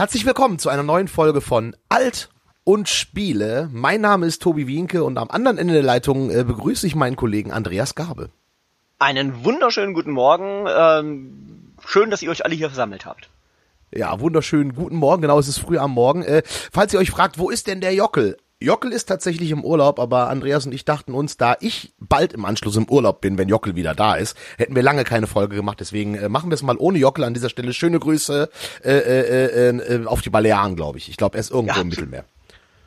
Herzlich willkommen zu einer neuen Folge von Alt und Spiele. Mein Name ist Tobi Wienke und am anderen Ende der Leitung äh, begrüße ich meinen Kollegen Andreas Gabe. Einen wunderschönen guten Morgen. Ähm, schön, dass ihr euch alle hier versammelt habt. Ja, wunderschönen guten Morgen. Genau, es ist früh am Morgen. Äh, falls ihr euch fragt, wo ist denn der Jockel? Jockel ist tatsächlich im Urlaub, aber Andreas und ich dachten uns, da ich bald im Anschluss im Urlaub bin, wenn Jockel wieder da ist, hätten wir lange keine Folge gemacht. Deswegen äh, machen wir es mal ohne Jockel an dieser Stelle. Schöne Grüße äh, äh, äh, auf die Balearen, glaube ich. Ich glaube, er ist irgendwo ja, im Mittelmeer.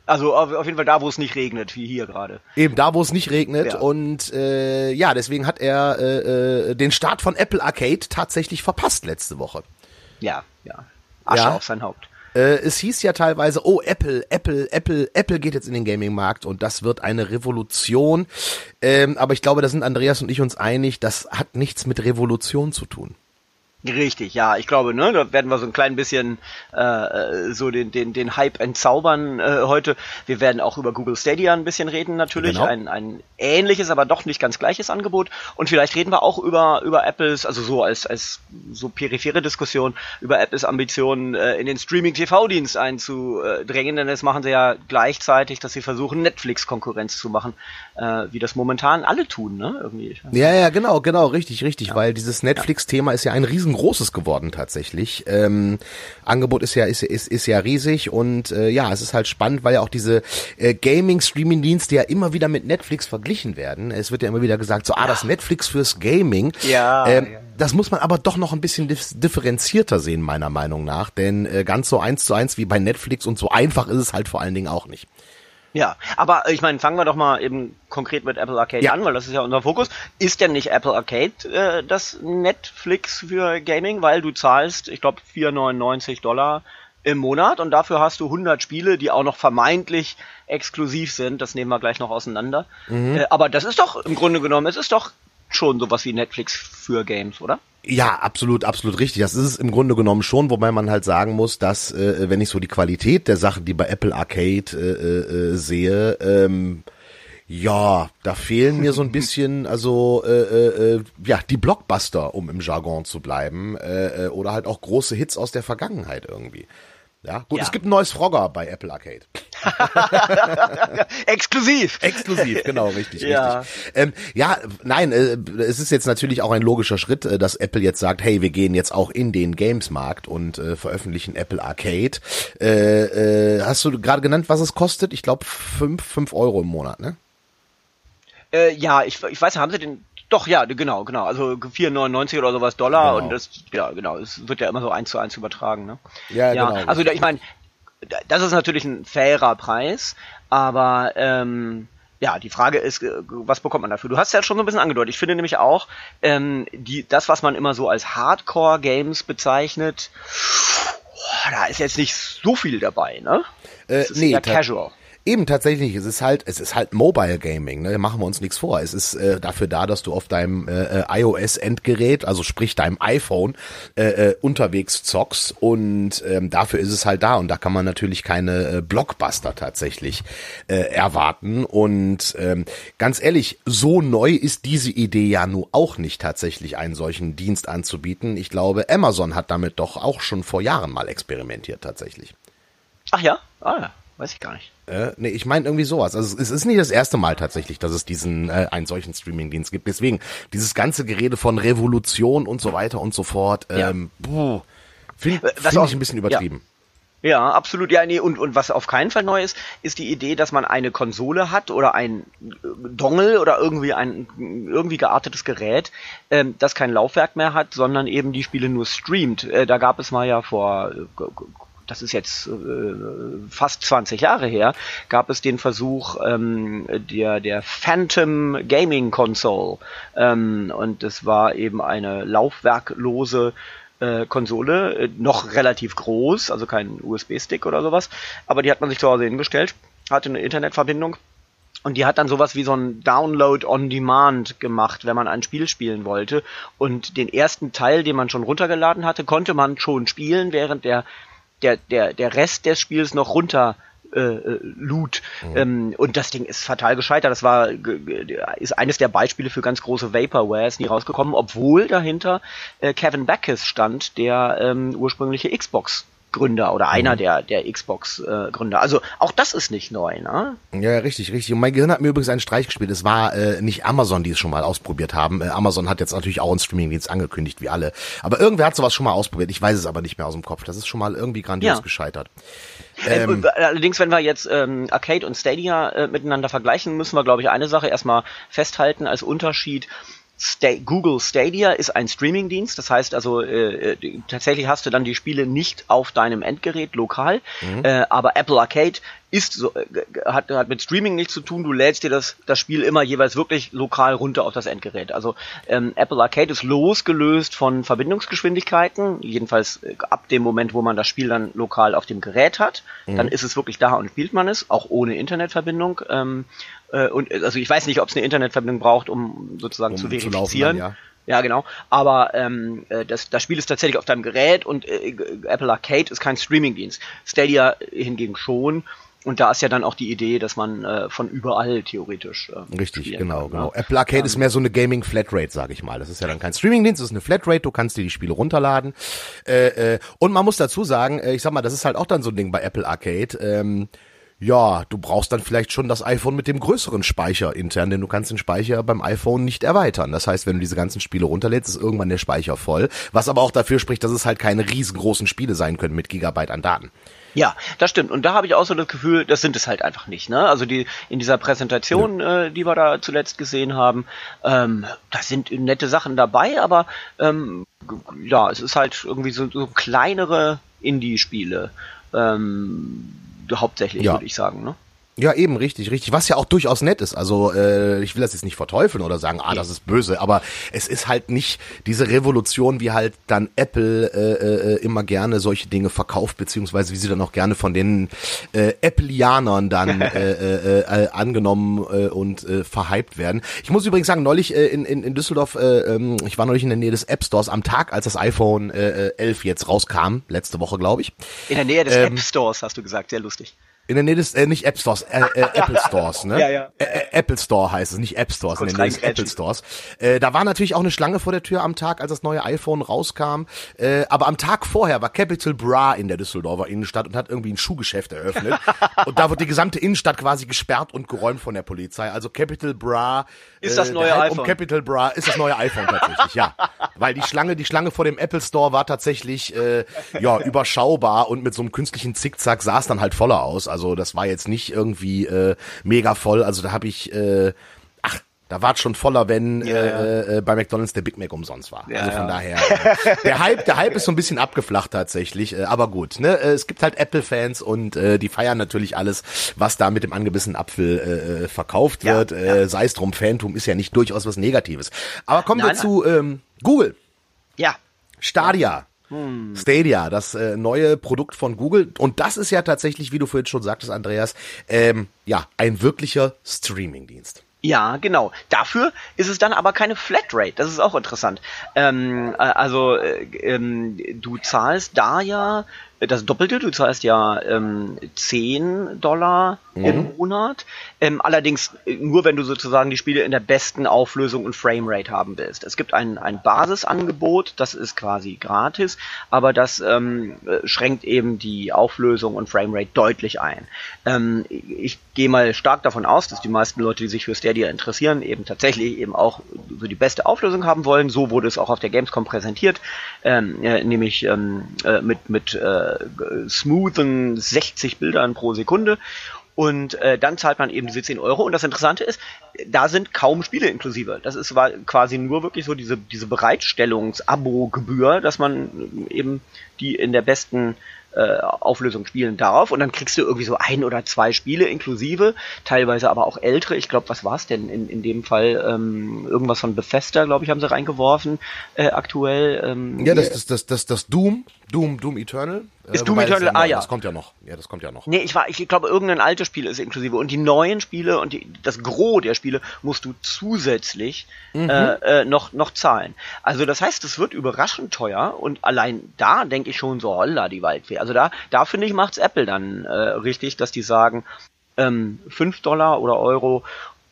Also auf, auf, jeden Fall da, wo es nicht regnet, wie hier gerade. Eben da, wo es nicht regnet. Ja. Und äh, ja, deswegen hat er äh, äh, den Start von Apple Arcade tatsächlich verpasst letzte Woche. Ja, ja. Asche ja. auf sein Haupt. Äh, es hieß ja teilweise, oh, Apple, Apple, Apple, Apple geht jetzt in den Gaming-Markt und das wird eine Revolution. Ähm, aber ich glaube, da sind Andreas und ich uns einig, das hat nichts mit Revolution zu tun. Richtig, ja, ich glaube, ne, da werden wir so ein klein bisschen äh, so den, den, den Hype entzaubern äh, heute. Wir werden auch über Google Stadia ein bisschen reden, natürlich. Genau. Ein, ein ähnliches, aber doch nicht ganz gleiches Angebot. Und vielleicht reden wir auch über, über Apples, also so als, als so periphere Diskussion, über Apples Ambitionen, äh, in den Streaming-TV-Dienst einzudrängen, denn das machen sie ja gleichzeitig, dass sie versuchen, Netflix-Konkurrenz zu machen, äh, wie das momentan alle tun, ne? Irgendwie. Ja, ja, genau, genau, richtig, richtig, ja. weil dieses Netflix-Thema ist ja ein riesen großes geworden tatsächlich. Ähm, Angebot ist ja ist, ist, ist ja riesig und äh, ja, es ist halt spannend, weil ja auch diese äh, Gaming-Streaming-Dienste ja immer wieder mit Netflix verglichen werden. Es wird ja immer wieder gesagt, so ah, das Netflix fürs Gaming. Ja. Ähm, ja. Das muss man aber doch noch ein bisschen differenzierter sehen, meiner Meinung nach. Denn äh, ganz so eins zu eins wie bei Netflix und so einfach ist es halt vor allen Dingen auch nicht. Ja, aber ich meine, fangen wir doch mal eben konkret mit Apple Arcade ja. an, weil das ist ja unser Fokus. Ist denn nicht Apple Arcade äh, das Netflix für Gaming, weil du zahlst, ich glaube, 4,99 Dollar im Monat und dafür hast du 100 Spiele, die auch noch vermeintlich exklusiv sind. Das nehmen wir gleich noch auseinander. Mhm. Äh, aber das ist doch im Grunde genommen, es ist doch schon sowas wie Netflix für Games, oder? Ja, absolut, absolut richtig. Das ist es im Grunde genommen schon, wobei man halt sagen muss, dass äh, wenn ich so die Qualität der Sachen, die bei Apple Arcade äh, äh, sehe, ähm, ja, da fehlen mir so ein bisschen, also äh, äh, äh, ja, die Blockbuster, um im Jargon zu bleiben, äh, äh, oder halt auch große Hits aus der Vergangenheit irgendwie. Ja, gut, ja. es gibt ein neues Frogger bei Apple Arcade. Exklusiv. Exklusiv, genau, richtig, ja. richtig. Ähm, ja, nein, äh, es ist jetzt natürlich auch ein logischer Schritt, äh, dass Apple jetzt sagt, hey, wir gehen jetzt auch in den Games-Markt und äh, veröffentlichen Apple Arcade. Äh, äh, hast du gerade genannt, was es kostet? Ich glaube, fünf, fünf Euro im Monat, ne? Äh, ja, ich, ich weiß, haben sie den doch, ja, genau, genau. Also 4,99 oder sowas Dollar genau. und das, ja, genau, es wird ja immer so eins zu eins übertragen, ne? Ja, ja genau. Also ich meine, das ist natürlich ein fairer Preis, aber ähm, ja, die Frage ist, äh, was bekommt man dafür? Du hast ja schon so ein bisschen angedeutet. Ich finde nämlich auch, ähm, die, das, was man immer so als Hardcore-Games bezeichnet, oh, da ist jetzt nicht so viel dabei, ne? Äh, nee, casual. Eben tatsächlich, es ist halt, es ist halt Mobile Gaming, ne? Machen wir uns nichts vor. Es ist äh, dafür da, dass du auf deinem äh, äh iOS-Endgerät, also sprich deinem iPhone, äh, äh, unterwegs zockst und ähm, dafür ist es halt da und da kann man natürlich keine äh, Blockbuster tatsächlich äh, erwarten. Und ähm, ganz ehrlich, so neu ist diese Idee ja nun auch nicht tatsächlich, einen solchen Dienst anzubieten. Ich glaube, Amazon hat damit doch auch schon vor Jahren mal experimentiert tatsächlich. Ach ja? Ah ja. Weiß ich gar nicht. Äh, nee, ich meine irgendwie sowas. Also es ist nicht das erste Mal tatsächlich, dass es diesen äh, einen solchen Streamingdienst gibt. Deswegen dieses ganze Gerede von Revolution und so weiter und so fort. Ähm, ja. Finde äh, find ich ein bisschen übertrieben. Ja. Ja, absolut. Ja, nee, und, und was auf keinen Fall neu ist, ist die Idee, dass man eine Konsole hat oder ein äh, Dongle oder irgendwie ein irgendwie geartetes Gerät, ähm, das kein Laufwerk mehr hat, sondern eben die Spiele nur streamt. Äh, da gab es mal ja vor äh, das ist jetzt äh, fast 20 Jahre her, gab es den Versuch ähm, der, der Phantom Gaming Console. Ähm, und das war eben eine laufwerklose äh, Konsole, äh, noch relativ groß, also kein USB-Stick oder sowas, aber die hat man sich zu Hause hingestellt, hatte eine Internetverbindung. Und die hat dann sowas wie so ein Download on Demand gemacht, wenn man ein Spiel spielen wollte. Und den ersten Teil, den man schon runtergeladen hatte, konnte man schon spielen, während der der, der, der Rest des Spiels noch runter äh, äh lud. Mhm. Ähm, und das Ding ist fatal gescheitert. Das war ist eines der Beispiele für ganz große Vaporware, ist nie rausgekommen, obwohl dahinter äh, Kevin Backus stand, der ähm, ursprüngliche Xbox Gründer oder einer mhm. der, der Xbox-Gründer. Äh, also auch das ist nicht neu, ne? Ja, richtig, richtig. Und mein Gehirn hat mir übrigens einen Streich gespielt. Es war äh, nicht Amazon, die es schon mal ausprobiert haben. Äh, Amazon hat jetzt natürlich auch einen Streamingdienst angekündigt, wie alle. Aber irgendwer hat sowas schon mal ausprobiert. Ich weiß es aber nicht mehr aus dem Kopf. Das ist schon mal irgendwie grandios ja. gescheitert. Ähm, äh, Allerdings, wenn wir jetzt ähm, Arcade und Stadia äh, miteinander vergleichen, müssen wir, glaube ich, eine Sache erstmal festhalten als Unterschied. Sta Google Stadia ist ein Streamingdienst, das heißt also äh, äh, tatsächlich hast du dann die Spiele nicht auf deinem Endgerät lokal, mhm. äh, aber Apple Arcade ist so, äh, hat, hat mit Streaming nichts zu tun, du lädst dir das, das Spiel immer jeweils wirklich lokal runter auf das Endgerät. Also ähm, Apple Arcade ist losgelöst von Verbindungsgeschwindigkeiten, jedenfalls äh, ab dem Moment, wo man das Spiel dann lokal auf dem Gerät hat, mhm. dann ist es wirklich da und spielt man es, auch ohne Internetverbindung. Ähm, äh, und also ich weiß nicht, ob es eine Internetverbindung braucht, um sozusagen um zu verifizieren. Zu laufen, ja. Ja, genau. Aber ähm, äh, das, das Spiel ist tatsächlich auf deinem Gerät und äh, Apple Arcade ist kein Streamingdienst. Stadia hingegen schon. Und da ist ja dann auch die Idee, dass man äh, von überall theoretisch. Äh, Richtig, genau, kann, genau. Apple Arcade ähm, ist mehr so eine Gaming Flatrate, sage ich mal. Das ist ja dann kein Streamingdienst, das ist eine Flatrate. Du kannst dir die Spiele runterladen. Äh, äh, und man muss dazu sagen, äh, ich sag mal, das ist halt auch dann so ein Ding bei Apple Arcade. Ähm, ja, du brauchst dann vielleicht schon das iPhone mit dem größeren Speicher intern, denn du kannst den Speicher beim iPhone nicht erweitern. Das heißt, wenn du diese ganzen Spiele runterlädst, ist irgendwann der Speicher voll. Was aber auch dafür spricht, dass es halt keine riesengroßen Spiele sein können mit Gigabyte an Daten. Ja, das stimmt. Und da habe ich auch so das Gefühl, das sind es halt einfach nicht. Ne? Also die in dieser Präsentation, ja. äh, die wir da zuletzt gesehen haben, ähm, da sind nette Sachen dabei, aber ähm, ja, es ist halt irgendwie so, so kleinere Indie-Spiele. Ähm, hauptsächlich, ja. würde ich sagen. Ne? Ja, eben, richtig, richtig. Was ja auch durchaus nett ist. Also äh, ich will das jetzt nicht verteufeln oder sagen, ah, das ist böse, aber es ist halt nicht diese Revolution, wie halt dann Apple äh, äh, immer gerne solche Dinge verkauft, beziehungsweise wie sie dann auch gerne von den äh, Appleianern dann äh, äh, äh, angenommen äh, und äh, verhypt werden. Ich muss übrigens sagen, neulich äh, in, in, in Düsseldorf, äh, ähm, ich war neulich in der Nähe des App Stores am Tag, als das iPhone äh, 11 jetzt rauskam, letzte Woche, glaube ich. In der Nähe des ähm, App Stores, hast du gesagt, sehr lustig. In der Nähe des, äh, nicht App Stores, äh, äh, Apple Stores, ne? Ja, ja. Ä Apple Store heißt es, nicht App Stores, in der Nähe des Apple Stores. Äh, da war natürlich auch eine Schlange vor der Tür am Tag, als das neue iPhone rauskam. Äh, aber am Tag vorher war Capital Bra in der Düsseldorfer Innenstadt und hat irgendwie ein Schuhgeschäft eröffnet. und da wird die gesamte Innenstadt quasi gesperrt und geräumt von der Polizei. Also Capital Bra ist das äh, neue iPhone. Um Capital Bra ist das neue iPhone tatsächlich, ja. Weil die Schlange, die Schlange vor dem Apple Store war tatsächlich äh, ja überschaubar und mit so einem künstlichen Zickzack sah es dann halt voller aus. Also das war jetzt nicht irgendwie äh, mega voll. Also da habe ich, äh, ach, da war es schon voller, wenn ja, äh, äh, bei McDonald's der Big Mac umsonst war. Ja, also von ja. daher, äh, der Hype, der Hype ist so ein bisschen abgeflacht tatsächlich. Äh, aber gut, ne, äh, es gibt halt Apple-Fans und äh, die feiern natürlich alles, was da mit dem angebissenen Apfel äh, verkauft wird. Äh, Sei es drum, Phantom ist ja nicht durchaus was Negatives. Aber kommen nein, wir zu ähm, Google. Ja. Stadia. Hm. Stadia, das äh, neue Produkt von Google. Und das ist ja tatsächlich, wie du vorhin schon sagtest, Andreas, ähm, ja, ein wirklicher Streaming-Dienst. Ja, genau. Dafür ist es dann aber keine Flatrate. Das ist auch interessant. Ähm, äh, also äh, ähm, du zahlst da ja das Doppelte, du zahlst ja ähm, 10 Dollar mhm. im Monat. Ähm, allerdings nur, wenn du sozusagen die Spiele in der besten Auflösung und Framerate haben willst. Es gibt ein, ein Basisangebot, das ist quasi gratis, aber das ähm, schränkt eben die Auflösung und Framerate deutlich ein. Ähm, ich gehe mal stark davon aus, dass die meisten Leute, die sich für Stadia interessieren, eben tatsächlich eben auch so die beste Auflösung haben wollen. So wurde es auch auf der Gamescom präsentiert, ähm, äh, nämlich ähm, äh, mit, mit äh, smoothen 60 Bildern pro Sekunde. Und äh, dann zahlt man eben diese 10 Euro. Und das Interessante ist, da sind kaum Spiele inklusive. Das ist quasi nur wirklich so diese, diese Bereitstellungs-Abo-Gebühr, dass man eben die in der besten äh, Auflösung spielen darf. Und dann kriegst du irgendwie so ein oder zwei Spiele inklusive, teilweise aber auch ältere. Ich glaube, was war es denn in, in dem Fall? Ähm, irgendwas von Bethesda, glaube ich, haben sie reingeworfen äh, aktuell. Ähm, ja, das, das, das, das, das Doom, Doom, Doom Eternal. Ist äh, Doom Eternal, ah ja. Das kommt ja noch. Ja, das kommt ja noch. Nee, ich war, ich glaube, irgendein altes Spiel ist inklusive. Und die neuen Spiele und die, das Gros der Spiele musst du zusätzlich mhm. äh, äh, noch, noch zahlen. Also das heißt, es wird überraschend teuer und allein da denke ich schon so, holla, die Waldfee. Also da, da finde ich, macht's Apple dann äh, richtig, dass die sagen, ähm, 5 Dollar oder Euro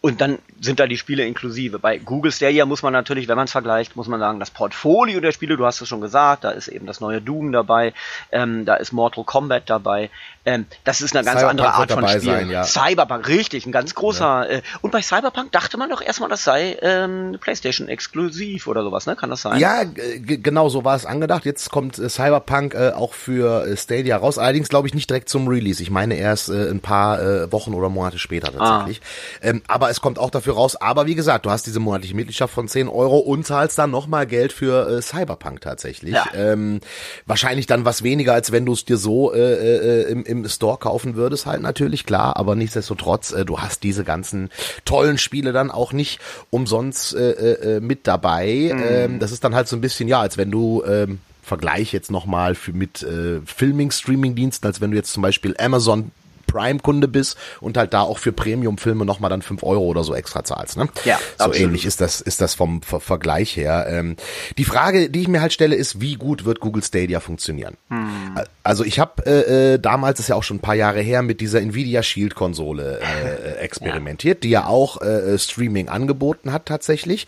und dann sind da die Spiele inklusive. Bei Google Stadia muss man natürlich, wenn man es vergleicht, muss man sagen, das Portfolio der Spiele, du hast es schon gesagt, da ist eben das neue Doom dabei, ähm, da ist Mortal Kombat dabei. Ähm, das ist eine ganz Cyberpunk andere Art von Spiel. Sein, ja. Cyberpunk, richtig, ein ganz großer. Ja. Äh, und bei Cyberpunk dachte man doch erstmal, das sei ähm, PlayStation exklusiv oder sowas, ne? Kann das sein? Ja, genau so war es angedacht. Jetzt kommt äh, Cyberpunk äh, auch für äh, Stadia raus. Allerdings glaube ich nicht direkt zum Release. Ich meine erst äh, ein paar äh, Wochen oder Monate später tatsächlich. Ah. Aber es kommt auch dafür raus. Aber wie gesagt, du hast diese monatliche Mitgliedschaft von 10 Euro und zahlst dann nochmal Geld für äh, Cyberpunk tatsächlich. Ja. Ähm, wahrscheinlich dann was weniger, als wenn du es dir so äh, äh, im, im Store kaufen würdest, halt natürlich, klar. Aber nichtsdestotrotz, äh, du hast diese ganzen tollen Spiele dann auch nicht umsonst äh, äh, mit dabei. Mhm. Ähm, das ist dann halt so ein bisschen, ja, als wenn du ähm, Vergleich jetzt nochmal mit äh, Filming-Streaming-Diensten, als wenn du jetzt zum Beispiel Amazon Prime-Kunde bist und halt da auch für Premium-Filme nochmal dann fünf Euro oder so extra zahlst. Ne? Ja, so absolut. ähnlich ist das, ist das vom Ver Vergleich her. Ähm, die Frage, die ich mir halt stelle, ist, wie gut wird Google Stadia funktionieren? Hm. Also ich habe äh, äh, damals, ist ja auch schon ein paar Jahre her, mit dieser Nvidia Shield-Konsole äh, äh experimentiert, ja. die ja auch äh, Streaming angeboten hat tatsächlich.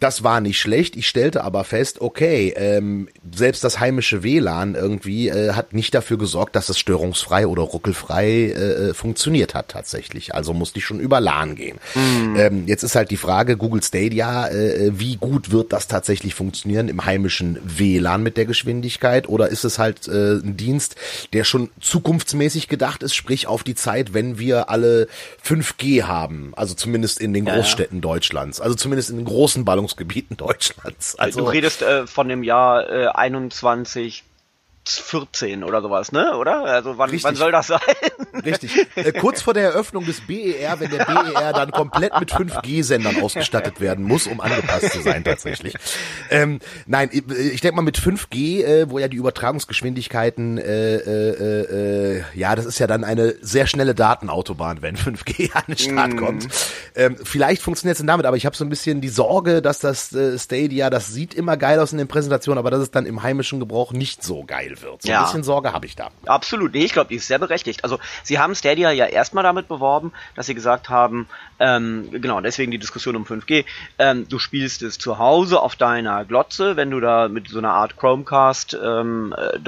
Das war nicht schlecht. Ich stellte aber fest, okay, ähm, selbst das heimische WLAN irgendwie äh, hat nicht dafür gesorgt, dass es störungsfrei oder ruckelfrei äh, äh funktioniert hat tatsächlich. Also musste ich schon über LAN gehen. Mhm. Ähm, jetzt ist halt die Frage, Google Stadia, äh, wie gut wird das tatsächlich funktionieren im heimischen WLAN mit der Geschwindigkeit? Oder ist es halt äh, ein Dienst, der schon zukunftsmäßig gedacht ist, sprich auf die Zeit, wenn wir alle 5G haben, also zumindest in den Großstädten ja, ja. Deutschlands, also zumindest in den großen Ballungs Ballungsgebieten Deutschlands. Also, du redest äh, von dem Jahr äh, 21 14 oder sowas, ne? Oder? Also wann, wann soll das sein? Richtig. Äh, kurz vor der Eröffnung des BER, wenn der BER dann komplett mit 5G-Sendern ausgestattet werden muss, um angepasst zu sein tatsächlich. Ähm, nein, ich denke mal mit 5G, äh, wo ja die Übertragungsgeschwindigkeiten, äh, äh, äh, ja, das ist ja dann eine sehr schnelle Datenautobahn, wenn 5G an den Start mm. kommt. Ähm, vielleicht funktioniert es damit, aber ich habe so ein bisschen die Sorge, dass das äh, Stadia, das sieht immer geil aus in den Präsentationen, aber das ist dann im heimischen Gebrauch nicht so geil wird. So ja. ein bisschen Sorge habe ich da. Absolut, nee, ich glaube, die ist sehr berechtigt. Also sie haben Stadia ja erstmal damit beworben, dass sie gesagt haben, ähm, genau, deswegen die Diskussion um 5G, ähm, du spielst es zu Hause auf deiner Glotze, wenn du da mit so einer Art Chromecast ähm, äh,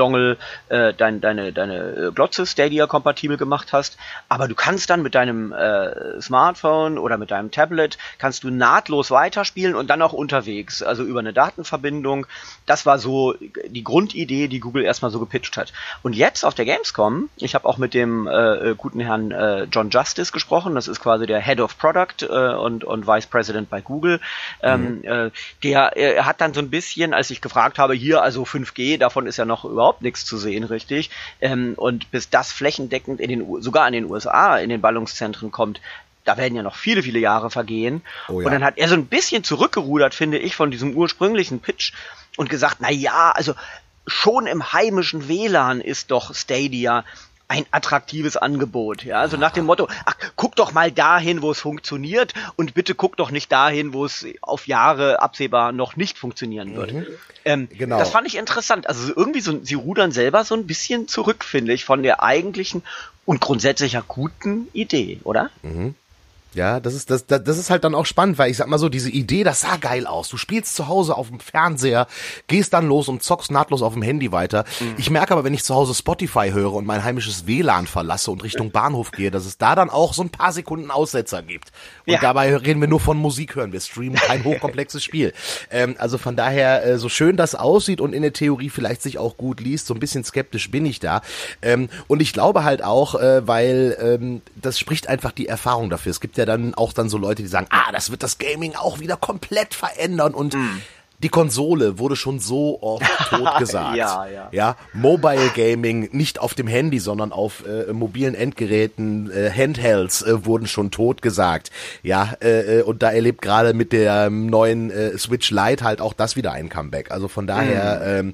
äh, dein, deine, deine äh, Glotze Stadia kompatibel gemacht hast, aber du kannst dann mit deinem äh, Smartphone oder mit deinem Tablet kannst du nahtlos weiterspielen und dann auch unterwegs, also über eine Datenverbindung. Das war so die Grundidee, die Google erstmal so gepitcht hat. Und jetzt auf der Gamescom, ich habe auch mit dem äh, guten Herrn äh, John Justice gesprochen, das ist quasi der Head of Product äh, und, und Vice President bei Google. Ähm, mhm. äh, der äh, hat dann so ein bisschen, als ich gefragt habe, hier also 5G, davon ist ja noch überhaupt nichts zu sehen, richtig. Ähm, und bis das flächendeckend in den sogar in den USA in den Ballungszentren kommt, da werden ja noch viele, viele Jahre vergehen. Oh ja. Und dann hat er so ein bisschen zurückgerudert, finde ich, von diesem ursprünglichen Pitch und gesagt, na ja, also schon im heimischen WLAN ist doch Stadia ein attraktives Angebot. Ja, also nach dem Motto, ach, guck doch mal dahin, wo es funktioniert und bitte guck doch nicht dahin, wo es auf Jahre absehbar noch nicht funktionieren wird. Mhm. Ähm, genau. Das fand ich interessant. Also irgendwie so, sie rudern selber so ein bisschen zurück, finde ich, von der eigentlichen und grundsätzlich ja guten Idee, oder? Mhm. Ja, das ist, das, das ist halt dann auch spannend, weil ich sag mal so, diese Idee, das sah geil aus. Du spielst zu Hause auf dem Fernseher, gehst dann los und zockst nahtlos auf dem Handy weiter. Mhm. Ich merke aber, wenn ich zu Hause Spotify höre und mein heimisches WLAN verlasse und Richtung Bahnhof gehe, dass es da dann auch so ein paar Sekunden Aussetzer gibt. Und ja. dabei reden wir nur von Musik hören. Wir streamen kein hochkomplexes Spiel. Ähm, also von daher, äh, so schön das aussieht und in der Theorie vielleicht sich auch gut liest, so ein bisschen skeptisch bin ich da. Ähm, und ich glaube halt auch, äh, weil ähm, das spricht einfach die Erfahrung dafür. Es gibt ja ja dann auch dann so Leute, die sagen, ah, das wird das Gaming auch wieder komplett verändern und mm. die Konsole wurde schon so oft tot gesagt. ja, ja. ja, Mobile Gaming nicht auf dem Handy, sondern auf äh, mobilen Endgeräten, äh, Handhelds äh, wurden schon tot gesagt. Ja, äh, äh und da erlebt gerade mit der neuen äh, Switch Lite halt auch das wieder ein Comeback. Also von daher, mm. ähm,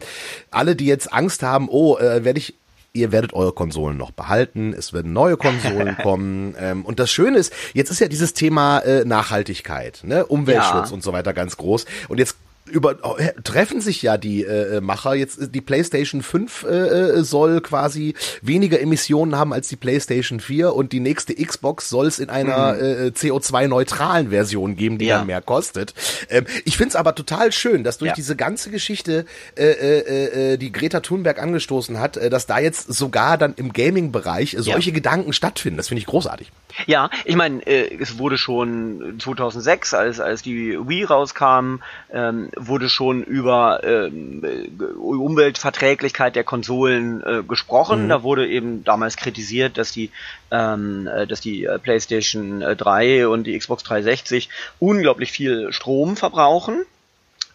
alle, die jetzt Angst haben, oh, äh, werde ich ihr werdet eure Konsolen noch behalten, es werden neue Konsolen kommen. Ähm, und das Schöne ist, jetzt ist ja dieses Thema äh, Nachhaltigkeit, ne? Umweltschutz ja. und so weiter ganz groß. Und jetzt über äh, treffen sich ja die äh, Macher jetzt die PlayStation 5 äh, soll quasi weniger Emissionen haben als die PlayStation 4 und die nächste Xbox soll es in einer mhm. äh, CO2 neutralen Version geben, die ja. dann mehr kostet. Ähm, ich find's aber total schön, dass durch ja. diese ganze Geschichte äh, äh, äh, die Greta Thunberg angestoßen hat, äh, dass da jetzt sogar dann im Gaming Bereich solche ja. Gedanken stattfinden. Das finde ich großartig. Ja, ich meine, äh, es wurde schon 2006, als als die Wii rauskam, ähm, wurde schon über ähm, äh, Umweltverträglichkeit der Konsolen äh, gesprochen. Mhm. Da wurde eben damals kritisiert, dass die ähm, äh, dass die äh, PlayStation 3 und die Xbox 360 unglaublich viel Strom verbrauchen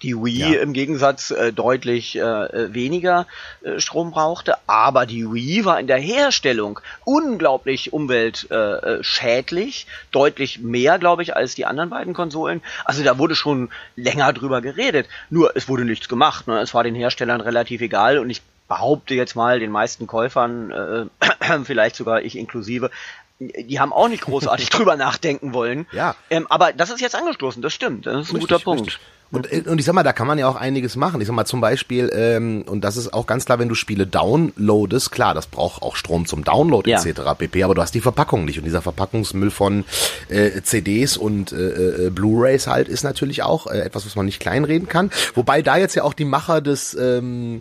die Wii ja. im Gegensatz äh, deutlich äh, äh, weniger äh, Strom brauchte, aber die Wii war in der Herstellung unglaublich umweltschädlich, äh, deutlich mehr, glaube ich, als die anderen beiden Konsolen. Also da wurde schon länger drüber geredet, nur es wurde nichts gemacht. Ne? Es war den Herstellern relativ egal und ich behaupte jetzt mal, den meisten Käufern, äh, vielleicht sogar ich inklusive, die haben auch nicht großartig drüber nachdenken wollen. Ja. Ähm, aber das ist jetzt angestoßen, das stimmt. Das ist ein richtig, guter Punkt. Richtig. Und, äh, und ich sag mal, da kann man ja auch einiges machen. Ich sag mal zum Beispiel, ähm, und das ist auch ganz klar, wenn du Spiele downloadest, klar, das braucht auch Strom zum Download ja. etc. pp. Aber du hast die Verpackung nicht. Und dieser Verpackungsmüll von äh, CDs und äh, äh, Blu-rays halt ist natürlich auch äh, etwas, was man nicht kleinreden kann. Wobei da jetzt ja auch die Macher des ähm,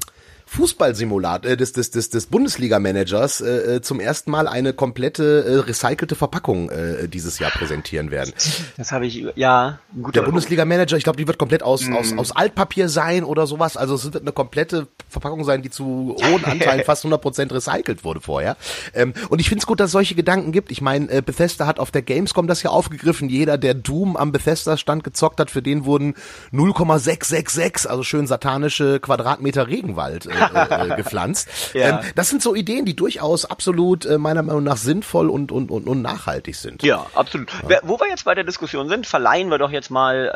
Fußballsimulator äh, des des des, des Bundesliga-Managers äh, äh, zum ersten Mal eine komplette äh, recycelte Verpackung äh, dieses Jahr präsentieren werden. Das habe ich ja. Gut, Der Bundesliga-Manager, ich glaube, die wird komplett aus, mm. aus aus Altpapier sein oder sowas. Also es wird eine komplette Verpackung sein, die zu hohen Anteilen fast 100% recycelt wurde vorher. Ähm, und ich finde es gut, dass es solche Gedanken gibt. Ich meine, äh, Bethesda hat auf der Gamescom das ja aufgegriffen. Jeder, der Doom am Bethesda-Stand gezockt hat, für den wurden 0,666, also schön satanische Quadratmeter Regenwald äh, äh, äh, gepflanzt. Ja. Ähm, das sind so Ideen, die durchaus absolut äh, meiner Meinung nach sinnvoll und, und, und, und nachhaltig sind. Ja, absolut. Ja. Wo wir jetzt bei der Diskussion sind, verleihen wir doch jetzt mal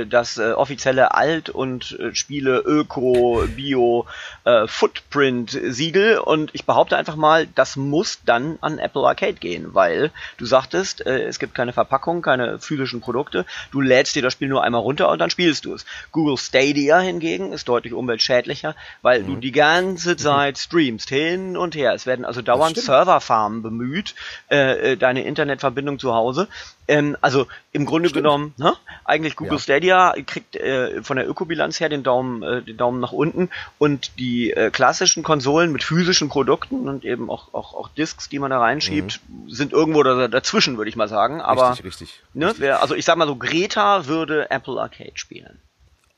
äh, das äh, offizielle Alt- und äh, Spiele Öko, Bio, äh, Footprint-Siegel und ich behaupte einfach mal, das muss dann an Apple Arcade gehen, weil du sagtest, äh, es gibt keine Verpackung, keine physischen Produkte, du lädst dir das Spiel nur einmal runter und dann spielst du es. Google Stadia hingegen ist deutlich umweltschädlicher, weil mhm. du die ganze Zeit streamst, hin und her. Es werden also dauernd Serverfarmen bemüht, äh, äh, deine Internetverbindung zu Hause. Ähm, also im Grunde Stimmt. genommen, ne? eigentlich Google ja. Stadia kriegt äh, von der Ökobilanz her den Daumen, äh, den Daumen nach unten und die äh, klassischen Konsolen mit physischen Produkten und eben auch, auch, auch Discs, die man da reinschiebt, mhm. sind irgendwo da, dazwischen, würde ich mal sagen. Aber richtig, richtig, ne, richtig. Also ich sag mal so, Greta würde Apple Arcade spielen.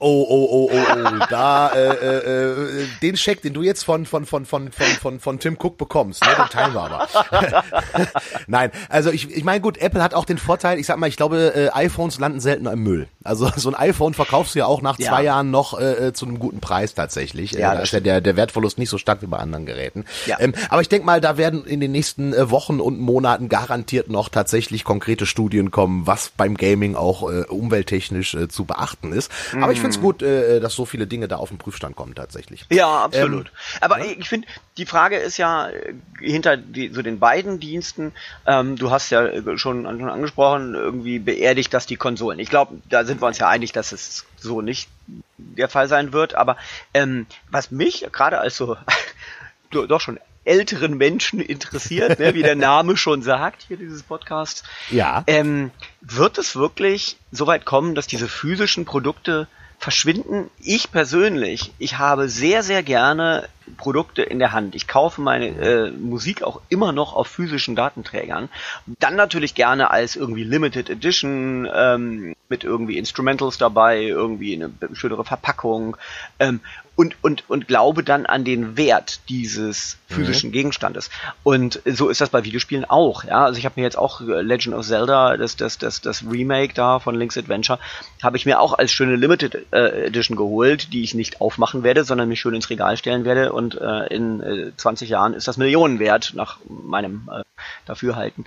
Oh, oh, oh, oh, oh, da, äh, äh, äh, den Scheck, den du jetzt von, von, von, von, von, von, von Tim Cook bekommst, ne, den teilen wir aber. Nein, also ich, ich meine, gut, Apple hat auch den Vorteil, ich sag mal, ich glaube, äh, iPhones landen seltener im Müll. Also so ein iPhone verkaufst du ja auch nach ja. zwei Jahren noch äh, äh zu einem guten Preis tatsächlich. Ja, äh, da ist ja der, der Wertverlust nicht so stark wie bei anderen Geräten. Ja. Ähm, aber ich denke mal, da werden in den nächsten äh, Wochen und Monaten garantiert noch tatsächlich konkrete Studien kommen, was beim Gaming auch äh, umwelttechnisch äh, zu beachten ist. Mhm. Aber ich finde es gut, äh, dass so viele Dinge da auf den Prüfstand kommen tatsächlich. Ja, absolut. Ähm, Aber ja? ich finde, die Frage ist ja äh, hinter die, so den beiden Diensten, ähm, du hast ja schon, schon angesprochen, irgendwie beerdigt das die Konsolen. Ich glaube, da sind wir uns ja einig, dass es so nicht der Fall sein wird. Aber ähm, was mich gerade als so doch schon älteren Menschen interessiert, ne, wie der Name schon sagt, hier dieses Podcasts. Ja. Ähm, wird es wirklich so weit kommen, dass diese physischen Produkte verschwinden. Ich persönlich, ich habe sehr, sehr gerne Produkte in der Hand. Ich kaufe meine äh, Musik auch immer noch auf physischen Datenträgern. Dann natürlich gerne als irgendwie Limited Edition ähm, mit irgendwie Instrumentals dabei, irgendwie eine schönere Verpackung. Ähm, und, und, und glaube dann an den Wert dieses physischen mhm. Gegenstandes. Und so ist das bei Videospielen auch. Ja, also ich habe mir jetzt auch äh, Legend of Zelda, das, das, das, das Remake da von Link's Adventure, habe ich mir auch als schöne Limited äh, Edition geholt, die ich nicht aufmachen werde, sondern mich schön ins Regal stellen werde. Und äh, in äh, 20 Jahren ist das Millionen wert nach meinem äh, Dafürhalten.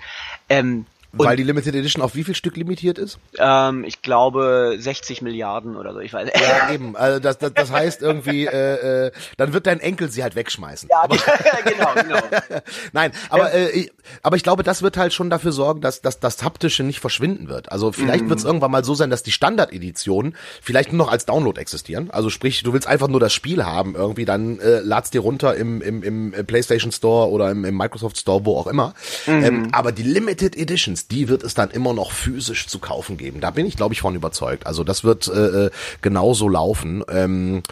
Ähm, Und Weil die Limited Edition auf wie viel Stück limitiert ist? Ähm, ich glaube 60 Milliarden oder so, ich weiß Ja, eben. Also das, das, das heißt irgendwie, äh, äh, dann wird dein Enkel sie halt wegschmeißen. Ja, aber, genau, genau. Nein, aber, äh, aber ich glaube, das wird halt schon dafür sorgen, dass, dass das Haptische nicht verschwinden wird. Also vielleicht mm. wird es irgendwann mal so sein, dass die Standard-Editionen vielleicht nur noch als Download existieren. Also sprich, du willst einfach nur das Spiel haben irgendwie, dann äh, ladst dir runter im, im, im PlayStation Store oder im, im Microsoft Store, wo auch immer. Mhm. Ähm, aber die Limited Editions, die wird es dann immer noch physisch zu kaufen geben. Da bin ich, glaube ich, von überzeugt. Also das wird äh, äh genauso laufen. Ähm,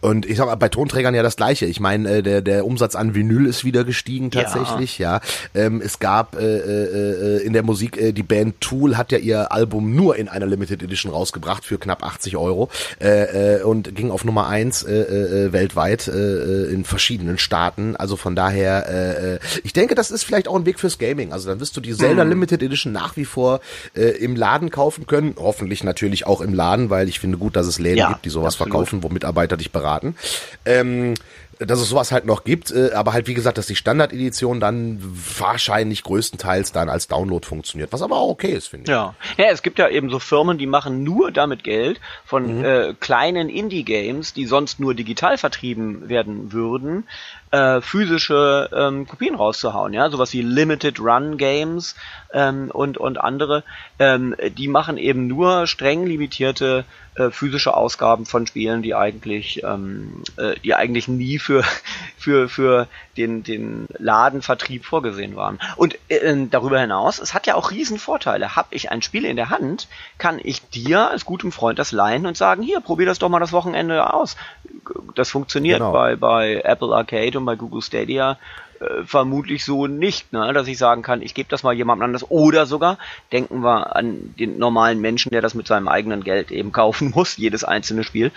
und ich sag mal, bei Tonträgern ja das gleiche. Ich meine, äh, der, der Umsatz an Vinyl ist wieder gestiegen tatsächlich, ja. ja. Ähm, es gab äh, äh, äh, in der Musik, äh, die Band Tool hat ja ihr Album nur in einer Limited Edition rausgebracht für knapp 80 Euro äh, äh, und ging auf Nummer eins äh, äh, weltweit äh, in verschiedenen Staaten. Also von daher, äh, ich denke, das ist vielleicht auch ein Weg fürs Gaming. Also dann wirst du die Zelda mhm. Limited Edition nach wie vor äh, im Laden kaufen können. Hoffentlich natürlich auch im Laden, weil ich finde gut, dass es Läden ja, gibt, die sowas absolut. verkaufen, wo Mitarbeiter dich beraten verraten. Ähm, dass es sowas halt noch gibt, äh, aber halt wie gesagt, dass die Standardedition dann wahrscheinlich größtenteils dann als Download funktioniert, was aber auch okay ist, finde ich. Ja. ja, es gibt ja eben so Firmen, die machen nur damit Geld von mhm. äh, kleinen Indie-Games, die sonst nur digital vertrieben werden würden, äh, physische ähm, Kopien rauszuhauen, ja, sowas wie Limited Run Games ähm, und und andere, ähm, die machen eben nur streng limitierte äh, physische Ausgaben von Spielen, die eigentlich, ähm, äh, die eigentlich nie für, für, für den, den Ladenvertrieb vorgesehen waren. Und äh, darüber hinaus, es hat ja auch riesen Vorteile. Hab ich ein Spiel in der Hand, kann ich dir als gutem Freund das leihen und sagen, hier, probier das doch mal das Wochenende aus. Das funktioniert genau. bei, bei Apple Arcade und bei Google Stadia äh, vermutlich so nicht, ne? dass ich sagen kann, ich gebe das mal jemandem anders. Oder sogar denken wir an den normalen Menschen, der das mit seinem eigenen Geld eben kaufen muss, jedes einzelne Spiel.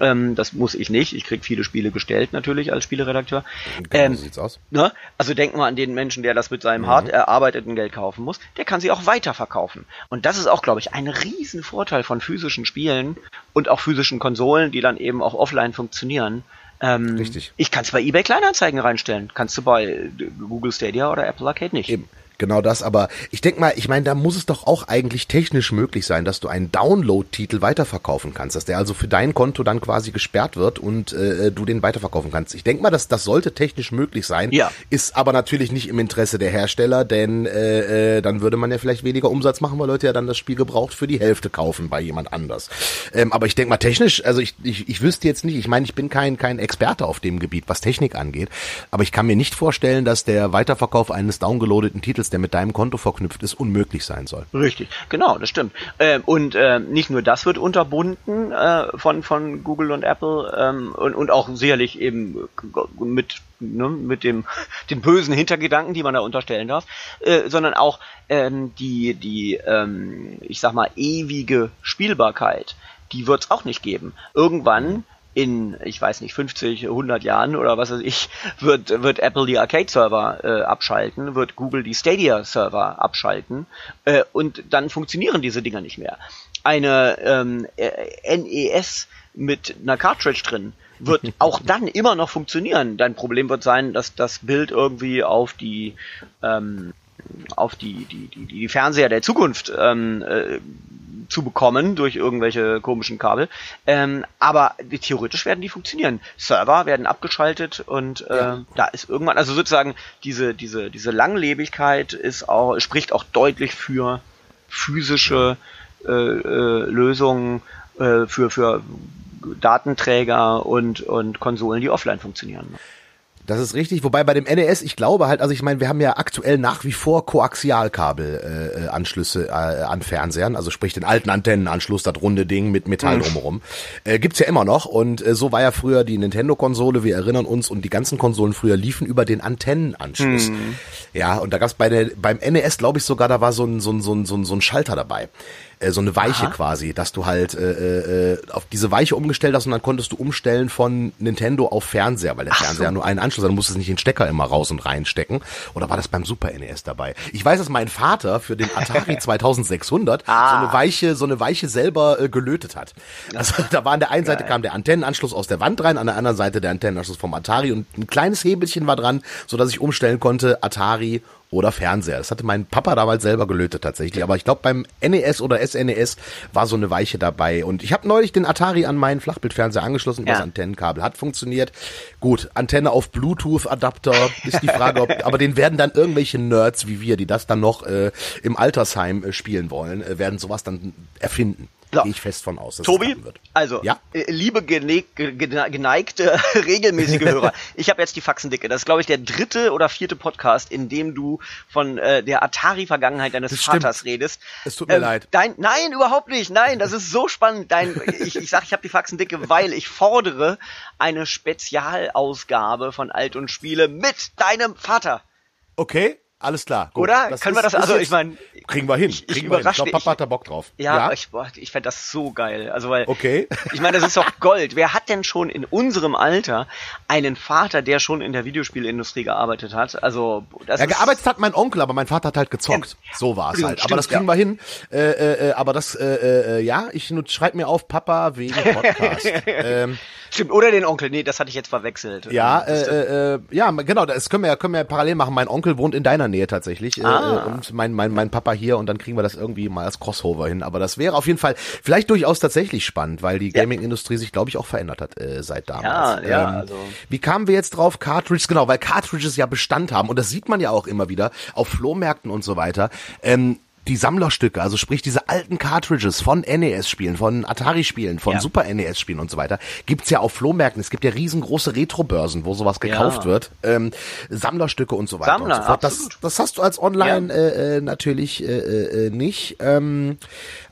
Ähm, das muss ich nicht. Ich krieg viele Spiele gestellt natürlich als Spieleredakteur. Genau ähm, so sieht's aus. Ne? Also denken wir an den Menschen, der das mit seinem mhm. hart erarbeiteten Geld kaufen muss. Der kann sie auch weiterverkaufen. Und das ist auch, glaube ich, ein Riesenvorteil von physischen Spielen und auch physischen Konsolen, die dann eben auch offline funktionieren. Ähm, Richtig. Ich kann es bei eBay Kleinanzeigen reinstellen. Kannst du bei Google Stadia oder Apple Arcade nicht. Eben. Genau das, aber ich denke mal, ich meine, da muss es doch auch eigentlich technisch möglich sein, dass du einen Download-Titel weiterverkaufen kannst, dass der also für dein Konto dann quasi gesperrt wird und äh, du den weiterverkaufen kannst. Ich denke mal, dass das sollte technisch möglich sein, ja. ist aber natürlich nicht im Interesse der Hersteller, denn äh, äh, dann würde man ja vielleicht weniger Umsatz machen, weil Leute ja dann das Spiel gebraucht für die Hälfte kaufen bei jemand anders. Ähm, aber ich denke mal, technisch, also ich, ich, ich wüsste jetzt nicht, ich meine, ich bin kein, kein Experte auf dem Gebiet, was Technik angeht, aber ich kann mir nicht vorstellen, dass der Weiterverkauf eines downgeloadeten Titels der mit deinem Konto verknüpft ist, unmöglich sein soll. Richtig, genau, das stimmt. Ähm, und äh, nicht nur das wird unterbunden äh, von, von Google und Apple ähm, und, und auch sicherlich eben mit ne, mit dem den bösen Hintergedanken, die man da unterstellen darf, äh, sondern auch ähm, die die ähm, ich sag mal ewige Spielbarkeit, die wird es auch nicht geben. Irgendwann in, ich weiß nicht, 50, 100 Jahren oder was weiß ich, wird, wird Apple die Arcade-Server äh, abschalten, wird Google die Stadia-Server abschalten äh, und dann funktionieren diese Dinger nicht mehr. Eine ähm, äh, NES mit einer Cartridge drin wird auch dann immer noch funktionieren. Dein Problem wird sein, dass das Bild irgendwie auf die ähm, auf die, die, die, die Fernseher der Zukunft ähm, äh, zu bekommen durch irgendwelche komischen Kabel. Ähm, aber theoretisch werden die funktionieren. Server werden abgeschaltet und äh, ja. da ist irgendwann, also sozusagen diese, diese, diese Langlebigkeit ist auch, spricht auch deutlich für physische äh, äh, Lösungen äh, für, für Datenträger und, und Konsolen, die offline funktionieren. Das ist richtig, wobei bei dem NES, ich glaube halt, also ich meine, wir haben ja aktuell nach wie vor Koaxialkabelanschlüsse äh, äh, an Fernsehern, also sprich den alten Antennenanschluss, das runde Ding mit Metall mhm. drumherum. Äh, gibt's ja immer noch und äh, so war ja früher die Nintendo-Konsole, wir erinnern uns, und die ganzen Konsolen früher liefen über den Antennenanschluss. Mhm. Ja, und da gab's bei der, beim NES, glaube ich sogar, da war so ein, so ein, so ein, so ein, so ein Schalter dabei äh, so eine Weiche Aha. quasi, dass du halt äh, äh, auf diese Weiche umgestellt hast und dann konntest du umstellen von Nintendo auf Fernseher, weil der Ach Fernseher so. nur einen Anschluss hat, du musstest nicht den Stecker immer raus und reinstecken. Oder war das beim Super NES dabei? Ich weiß, dass mein Vater für den Atari 2600 ah. so eine Weiche, so eine Weiche selber äh, gelötet hat. Also da war an der einen Seite kam der Antennenanschluss aus der Wand rein, an der anderen Seite der Antennenanschluss vom Atari und ein kleines Hebelchen war dran, so dass ich umstellen konnte Atari oder Fernseher. Das hatte mein Papa damals selber gelötet tatsächlich. Aber ich glaube, beim NES oder SNES war so eine Weiche dabei. Und ich habe neulich den Atari an meinen Flachbildfernseher angeschlossen. Ja. Das Antennenkabel hat funktioniert. Gut, Antenne auf Bluetooth-Adapter ist die Frage, ob, aber den werden dann irgendwelche Nerds wie wir, die das dann noch äh, im Altersheim äh, spielen wollen, äh, werden sowas dann erfinden. So. Gehe ich fest von aus. Dass Tobi, also, ja? Äh, liebe geneigte, regelmäßige Hörer, ich habe jetzt die Faxendicke. Das ist, glaube ich, der dritte oder vierte Podcast, in dem du von äh, der Atari-Vergangenheit deines das Vaters stimmt. redest. Es tut mir ähm, leid. Dein, nein, überhaupt nicht. Nein, das ist so spannend. Dein, ich ich sage, ich habe die Faxendicke, weil ich fordere eine Spezialausgabe von Alt und Spiele mit deinem Vater. Okay. Alles klar. Gut. Oder? Das Können wir das, also ich meine. Kriegen wir hin. Ich, ich überrasche Ich glaube, Papa hat da Bock drauf. Ja, ja? ich, ich fände das so geil. Also weil. Okay. Ich meine, das ist doch Gold. Wer hat denn schon in unserem Alter einen Vater, der schon in der Videospielindustrie gearbeitet hat? Also, das Ja, gearbeitet hat mein Onkel, aber mein Vater hat halt gezockt. Ja. So war es halt. Stimmt, aber das kriegen ja. wir hin. Äh, äh, äh, aber das, äh, äh, ja, ich schreib mir auf Papa wegen Podcast. ähm, Stimmt, oder den Onkel. Nee, das hatte ich jetzt verwechselt. Ja, äh, äh, ja, genau, das können wir ja können wir ja parallel machen. Mein Onkel wohnt in deiner Nähe tatsächlich ah. äh, und mein, mein, mein Papa hier und dann kriegen wir das irgendwie mal als Crossover hin. Aber das wäre auf jeden Fall vielleicht durchaus tatsächlich spannend, weil die Gaming-Industrie sich, glaube ich, auch verändert hat äh, seit damals. Ja, ja, ähm, also. Wie kamen wir jetzt drauf? Cartridges, genau, weil Cartridges ja Bestand haben und das sieht man ja auch immer wieder auf Flohmärkten und so weiter. Ähm, die Sammlerstücke, also sprich diese alten Cartridges von NES-Spielen, von Atari-Spielen, von ja. Super NES-Spielen und so weiter, gibt's ja auf Flohmärkten. Es gibt ja riesengroße Retro-Börsen, wo sowas gekauft ja. wird. Ähm, Sammlerstücke und so weiter Sammler, und so fort. Das, das hast du als Online äh, äh natürlich äh, äh, nicht. Ähm,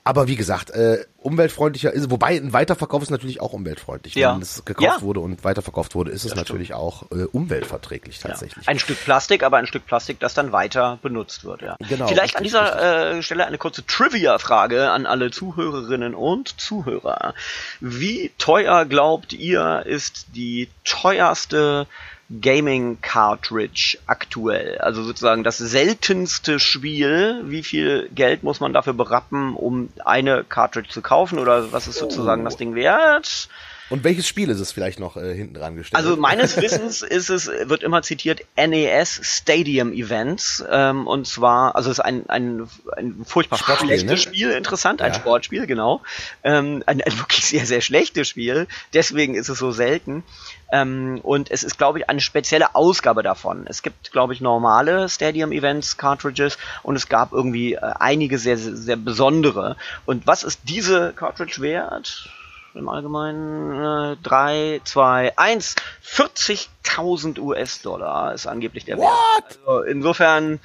aber wie gesagt, äh, umweltfreundlicher ist, wobei ein Weiterverkauf ist natürlich auch umweltfreundlich. Ja. Wenn es gekauft ja. wurde und weiterverkauft wurde, ist es das natürlich stimmt. auch äh, umweltverträglich tatsächlich. Ja. Ein Stück Plastik, aber ein Stück Plastik, das dann weiter benutzt wird, ja. Genau. Vielleicht an dieser äh, Stelle eine kurze Trivia-Frage an alle Zuhörerinnen und Zuhörer. Wie teuer glaubt ihr ist die teuerste Gaming Cartridge aktuell. Also sozusagen das seltenste Spiel. Wie viel Geld muss man dafür berappen, um eine Cartridge zu kaufen? Oder was ist sozusagen oh. das Ding wert? Und welches Spiel ist es vielleicht noch äh, hinten dran gestellt? Also meines Wissens ist es, wird immer zitiert, NES Stadium Events. Ähm, und zwar, also es ist ein, ein, ein furchtbar schlechtes ne? Spiel, interessant, ein ja. Sportspiel, genau. Ähm, ein, ein wirklich sehr, sehr schlechtes Spiel. Deswegen ist es so selten. Ähm, und es ist, glaube ich, eine spezielle Ausgabe davon. Es gibt, glaube ich, normale Stadium Events Cartridges und es gab irgendwie äh, einige sehr, sehr, sehr besondere. Und was ist diese Cartridge wert? Im Allgemeinen äh, 3, 2, 1, 40.000 US-Dollar ist angeblich der What? Wert. Also insofern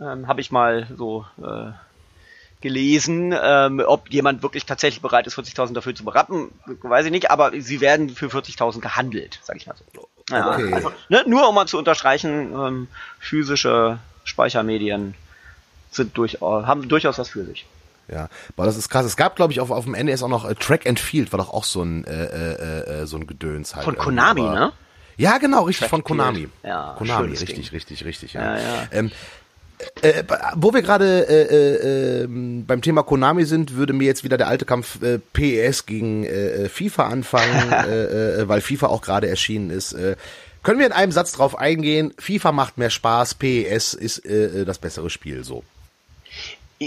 ähm, habe ich mal so äh, gelesen. Ähm, ob jemand wirklich tatsächlich bereit ist, 40.000 dafür zu berappen, weiß ich nicht, aber sie werden für 40.000 gehandelt, sag ich mal so. Ja, okay. also, ne, nur um mal zu unterstreichen, ähm, physische Speichermedien sind durchaus, haben durchaus was für sich. Ja, aber das ist krass. Es gab, glaube ich, auf, auf dem NES auch noch äh, Track and Field, war doch auch so ein, äh, äh, äh so ein Gedöns halt. Von Konami, ne? Ja, genau, richtig, Track von Konami. Ja, Konami, richtig, richtig, richtig, richtig, ja. ja, ja. Ähm, äh, wo wir gerade äh, äh, beim Thema Konami sind, würde mir jetzt wieder der alte Kampf äh, PES gegen äh, äh FIFA anfangen, äh, äh, weil FIFA auch gerade erschienen ist. Äh, können wir in einem Satz drauf eingehen? FIFA macht mehr Spaß, PES ist äh, das bessere Spiel, so.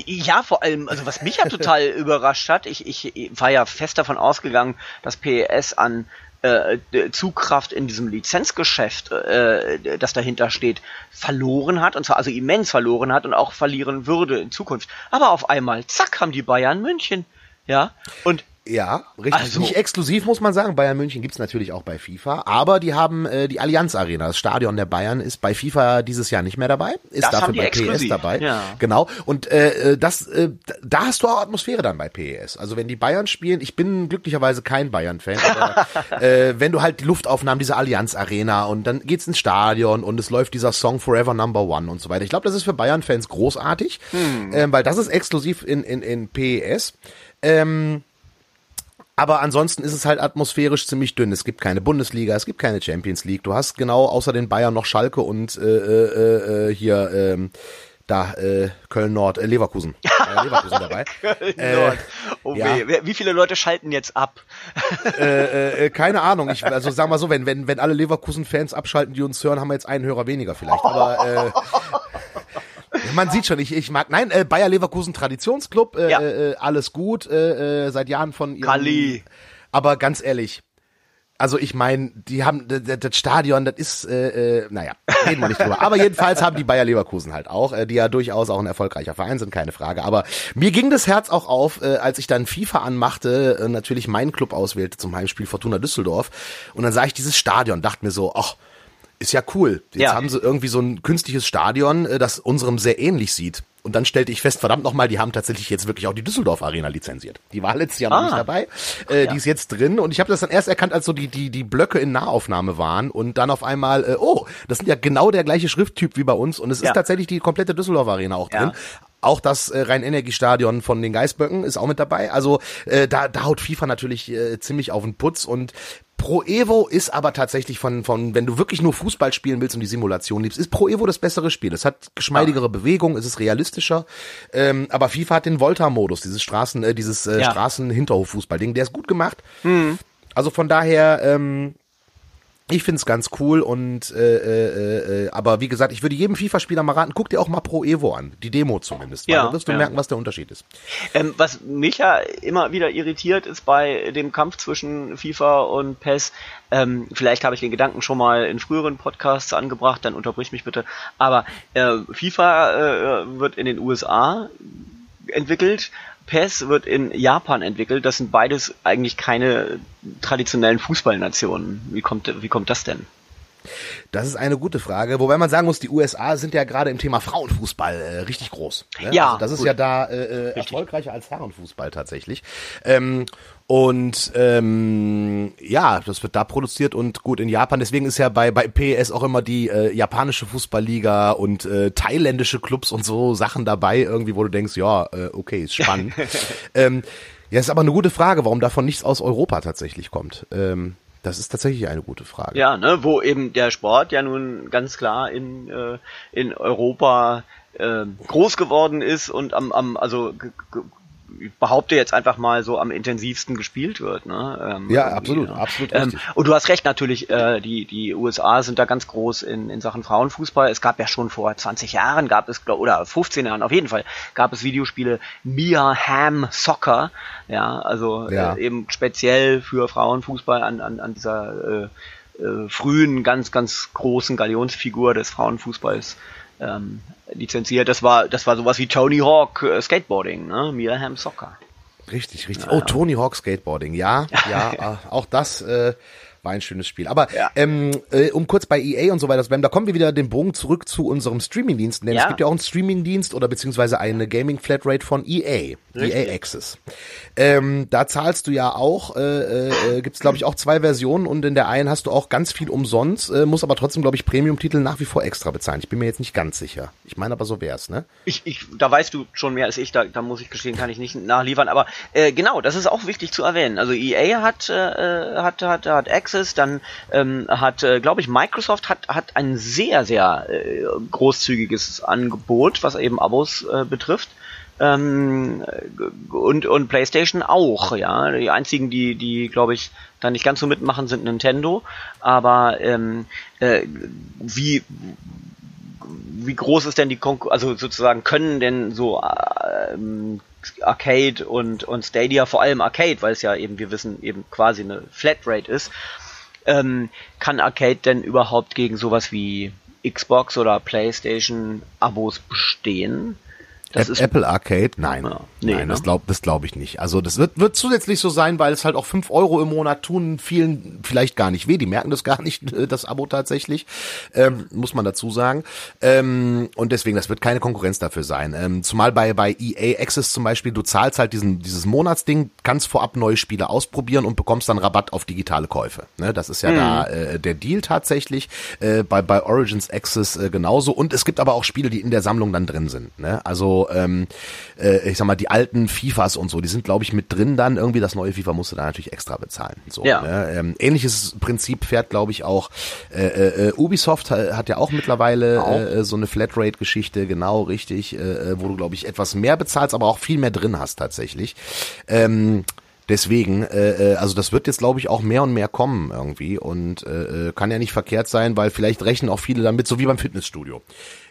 Ja, vor allem, also was mich ja total überrascht hat, ich, ich war ja fest davon ausgegangen, dass PES an äh, Zugkraft in diesem Lizenzgeschäft, äh, das dahinter steht, verloren hat, und zwar also immens verloren hat und auch verlieren würde in Zukunft. Aber auf einmal, zack, haben die Bayern München. Ja, und ja, richtig. Also, Nicht exklusiv, muss man sagen. Bayern München gibt's natürlich auch bei FIFA. Aber die haben äh, die Allianz Arena, das Stadion der Bayern, ist bei FIFA dieses Jahr nicht mehr dabei. Ist dafür bei exklusiv. PS dabei. Ja. Genau. Und äh, äh, das, äh, da hast du auch Atmosphäre dann bei PES. Also wenn die Bayern spielen, ich bin glücklicherweise kein Bayern-Fan, aber äh, wenn du halt die Luftaufnahmen dieser Allianz Arena und dann geht's ins Stadion und es läuft dieser Song Forever Number One und so weiter. Ich glaube, das ist für Bayern-Fans großartig, hm. ähm, weil das ist exklusiv in, in, in PES. Ähm, aber ansonsten ist es halt atmosphärisch ziemlich dünn. Es gibt keine Bundesliga, es gibt keine Champions League. Du hast genau außer den Bayern noch Schalke und äh, äh, äh, hier ähm, da äh, Köln Nord, äh, Leverkusen. Äh, Leverkusen dabei. Köln Nord. Oh ja. weh. Wie viele Leute schalten jetzt ab? äh, äh, keine Ahnung. Ich, also sag mal so, wenn wenn wenn alle Leverkusen-Fans abschalten, die uns hören, haben wir jetzt einen Hörer weniger vielleicht. Aber äh, Man sieht schon, ich, ich mag, nein, äh, Bayer Leverkusen Traditionsclub, äh, ja. äh, alles gut, äh, äh, seit Jahren von ihrem, Kali. Aber ganz ehrlich, also ich meine, die haben das, das Stadion, das ist, äh, äh, naja, reden wir nicht drüber. Aber jedenfalls haben die Bayer Leverkusen halt auch, äh, die ja durchaus auch ein erfolgreicher Verein sind, keine Frage. Aber mir ging das Herz auch auf, äh, als ich dann FIFA anmachte, äh, natürlich meinen Club auswählte zum Heimspiel Fortuna Düsseldorf. Und dann sah ich dieses Stadion, dachte mir so, ach, ist ja cool. Jetzt ja. haben sie irgendwie so ein künstliches Stadion, äh, das unserem sehr ähnlich sieht. Und dann stellte ich fest, verdammt nochmal, die haben tatsächlich jetzt wirklich auch die Düsseldorf Arena lizenziert. Die war letztes Jahr ah. noch nicht dabei. Äh, ja. Die ist jetzt drin. Und ich habe das dann erst erkannt, als so die, die, die Blöcke in Nahaufnahme waren. Und dann auf einmal, äh, oh, das sind ja genau der gleiche Schrifttyp wie bei uns. Und es ja. ist tatsächlich die komplette Düsseldorf Arena auch drin. Auch das äh, Rhein-Energiestadion von den Geißböcken ist auch mit dabei. Also äh, da, da haut FIFA natürlich äh, ziemlich auf den Putz und Pro Evo ist aber tatsächlich von, von, wenn du wirklich nur Fußball spielen willst und die Simulation liebst, ist Pro Evo das bessere Spiel. Es hat geschmeidigere. Bewegung, es ist realistischer. Ähm, aber FIFA hat den Volta-Modus, dieses Straßen, äh, dieses äh, ja. Straßen-Hinterhof-Fußball-Ding, der ist gut gemacht. Mhm. Also von daher, ähm, ich find's ganz cool und äh, äh, äh, aber wie gesagt, ich würde jedem FIFA-Spieler mal raten, guck dir auch mal Pro Evo an, die Demo zumindest, weil ja, dann wirst du ja. merken, was der Unterschied ist. Ähm, was mich ja immer wieder irritiert, ist bei dem Kampf zwischen FIFA und PES, ähm, vielleicht habe ich den Gedanken schon mal in früheren Podcasts angebracht, dann unterbrich mich bitte, aber äh, FIFA äh, wird in den USA entwickelt, PES wird in Japan entwickelt. Das sind beides eigentlich keine traditionellen Fußballnationen. Wie kommt, wie kommt das denn? Das ist eine gute Frage, wobei man sagen muss, die USA sind ja gerade im Thema Frauenfußball äh, richtig groß. Ne? Ja, also das ist gut. ja da äh, äh erfolgreicher als Herrenfußball tatsächlich. Ähm, und ähm, ja, das wird da produziert und gut in Japan. Deswegen ist ja bei bei PES auch immer die äh, japanische Fußballliga und äh, thailändische Clubs und so Sachen dabei irgendwie, wo du denkst, ja, äh, okay, ist spannend. ähm, ja, ist aber eine gute Frage, warum davon nichts aus Europa tatsächlich kommt. Ähm, das ist tatsächlich eine gute Frage. Ja, ne, wo eben der Sport ja nun ganz klar in, äh, in Europa äh, groß geworden ist und am, am also ich behaupte jetzt einfach mal so am intensivsten gespielt wird. Ne? Ähm, ja, absolut, ja. absolut ähm, und du hast recht natürlich, äh, die, die USA sind da ganz groß in, in Sachen Frauenfußball. Es gab ja schon vor 20 Jahren, gab es, oder 15 Jahren auf jeden Fall, gab es Videospiele Mia Ham Soccer, ja, also ja. Äh, eben speziell für Frauenfußball an, an, an dieser äh, äh, frühen, ganz, ganz großen Galionsfigur des Frauenfußballs ähm, lizenziert. Das war, das war sowas wie Tony Hawk äh, Skateboarding, ne? Mirham Soccer. Richtig, richtig. Oh, Tony Hawk Skateboarding, ja, ja, äh, auch das äh, war ein schönes Spiel. Aber ja. ähm, äh, um kurz bei EA und so weiter zu bleiben, da kommen wir wieder den Bogen zurück zu unserem Streamingdienst. Denn ja. es gibt ja auch einen Streamingdienst oder beziehungsweise eine Gaming Flatrate von EA, Richtig. EA Access. Ähm, da zahlst du ja auch, äh, äh, gibt es glaube ich auch zwei Versionen und in der einen hast du auch ganz viel umsonst, äh, muss aber trotzdem glaube ich Premium-Titel nach wie vor extra bezahlen. Ich bin mir jetzt nicht ganz sicher. Ich meine aber so wär's, ne? Ich, ich, da weißt du schon mehr als ich, da, da muss ich gestehen, kann ich nicht nachliefern. Aber äh, genau, das ist auch wichtig zu erwähnen. Also EA hat, äh, hat, hat, hat Access Access, dann ähm, hat, äh, glaube ich, Microsoft hat, hat ein sehr, sehr äh, großzügiges Angebot, was eben Abos äh, betrifft. Ähm, und, und PlayStation auch, ja. Die einzigen, die, die, glaube ich, da nicht ganz so mitmachen, sind Nintendo. Aber ähm, äh, wie wie groß ist denn die Konkurrenz, also sozusagen können denn so ähm, Arcade und, und Stadia, vor allem Arcade, weil es ja eben, wir wissen, eben quasi eine Flatrate ist, ähm, kann Arcade denn überhaupt gegen sowas wie Xbox oder PlayStation Abos bestehen? Das ist Apple Arcade? Nein. Ja, nee, Nein, ne? das glaube das glaub ich nicht. Also das wird, wird zusätzlich so sein, weil es halt auch fünf Euro im Monat tun vielen vielleicht gar nicht weh. Die merken das gar nicht, das Abo tatsächlich. Ähm, muss man dazu sagen. Ähm, und deswegen, das wird keine Konkurrenz dafür sein. Ähm, zumal bei, bei EA Access zum Beispiel, du zahlst halt diesen, dieses Monatsding, kannst vorab neue Spiele ausprobieren und bekommst dann Rabatt auf digitale Käufe. Ne? Das ist ja mhm. da äh, der Deal tatsächlich. Äh, bei, bei Origins Access äh, genauso. Und es gibt aber auch Spiele, die in der Sammlung dann drin sind. Ne? Also ähm, äh, ich sag mal, die alten FIFAs und so, die sind, glaube ich, mit drin dann. Irgendwie das neue FIFA musst du da natürlich extra bezahlen. So, ja. ne? ähm, ähnliches Prinzip fährt, glaube ich, auch äh, äh, Ubisoft hat ja auch mittlerweile auch. Äh, so eine Flatrate-Geschichte, genau richtig, äh, wo du, glaube ich, etwas mehr bezahlst, aber auch viel mehr drin hast tatsächlich. Ähm, Deswegen, äh, äh, also das wird jetzt, glaube ich, auch mehr und mehr kommen irgendwie und äh, äh, kann ja nicht verkehrt sein, weil vielleicht rechnen auch viele damit, so wie beim Fitnessstudio.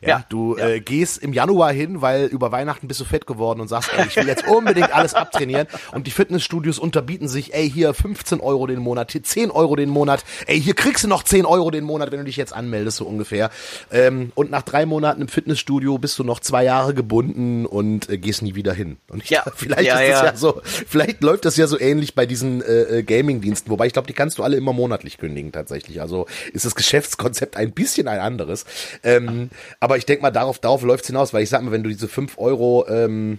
Ja, ja du ja. Äh, gehst im Januar hin, weil über Weihnachten bist du fett geworden und sagst, ey, ich will jetzt unbedingt alles abtrainieren und die Fitnessstudios unterbieten sich, ey, hier 15 Euro den Monat, hier 10 Euro den Monat, ey, hier kriegst du noch 10 Euro den Monat, wenn du dich jetzt anmeldest, so ungefähr. Ähm, und nach drei Monaten im Fitnessstudio bist du noch zwei Jahre gebunden und äh, gehst nie wieder hin. Und ich, ja. vielleicht ist das ja so, vielleicht läuft das ja ja so ähnlich bei diesen äh, äh, Gaming-Diensten, wobei ich glaube, die kannst du alle immer monatlich kündigen tatsächlich. Also ist das Geschäftskonzept ein bisschen ein anderes. Ähm, aber ich denke mal, darauf, darauf läuft es hinaus, weil ich sag mal, wenn du diese fünf Euro ähm,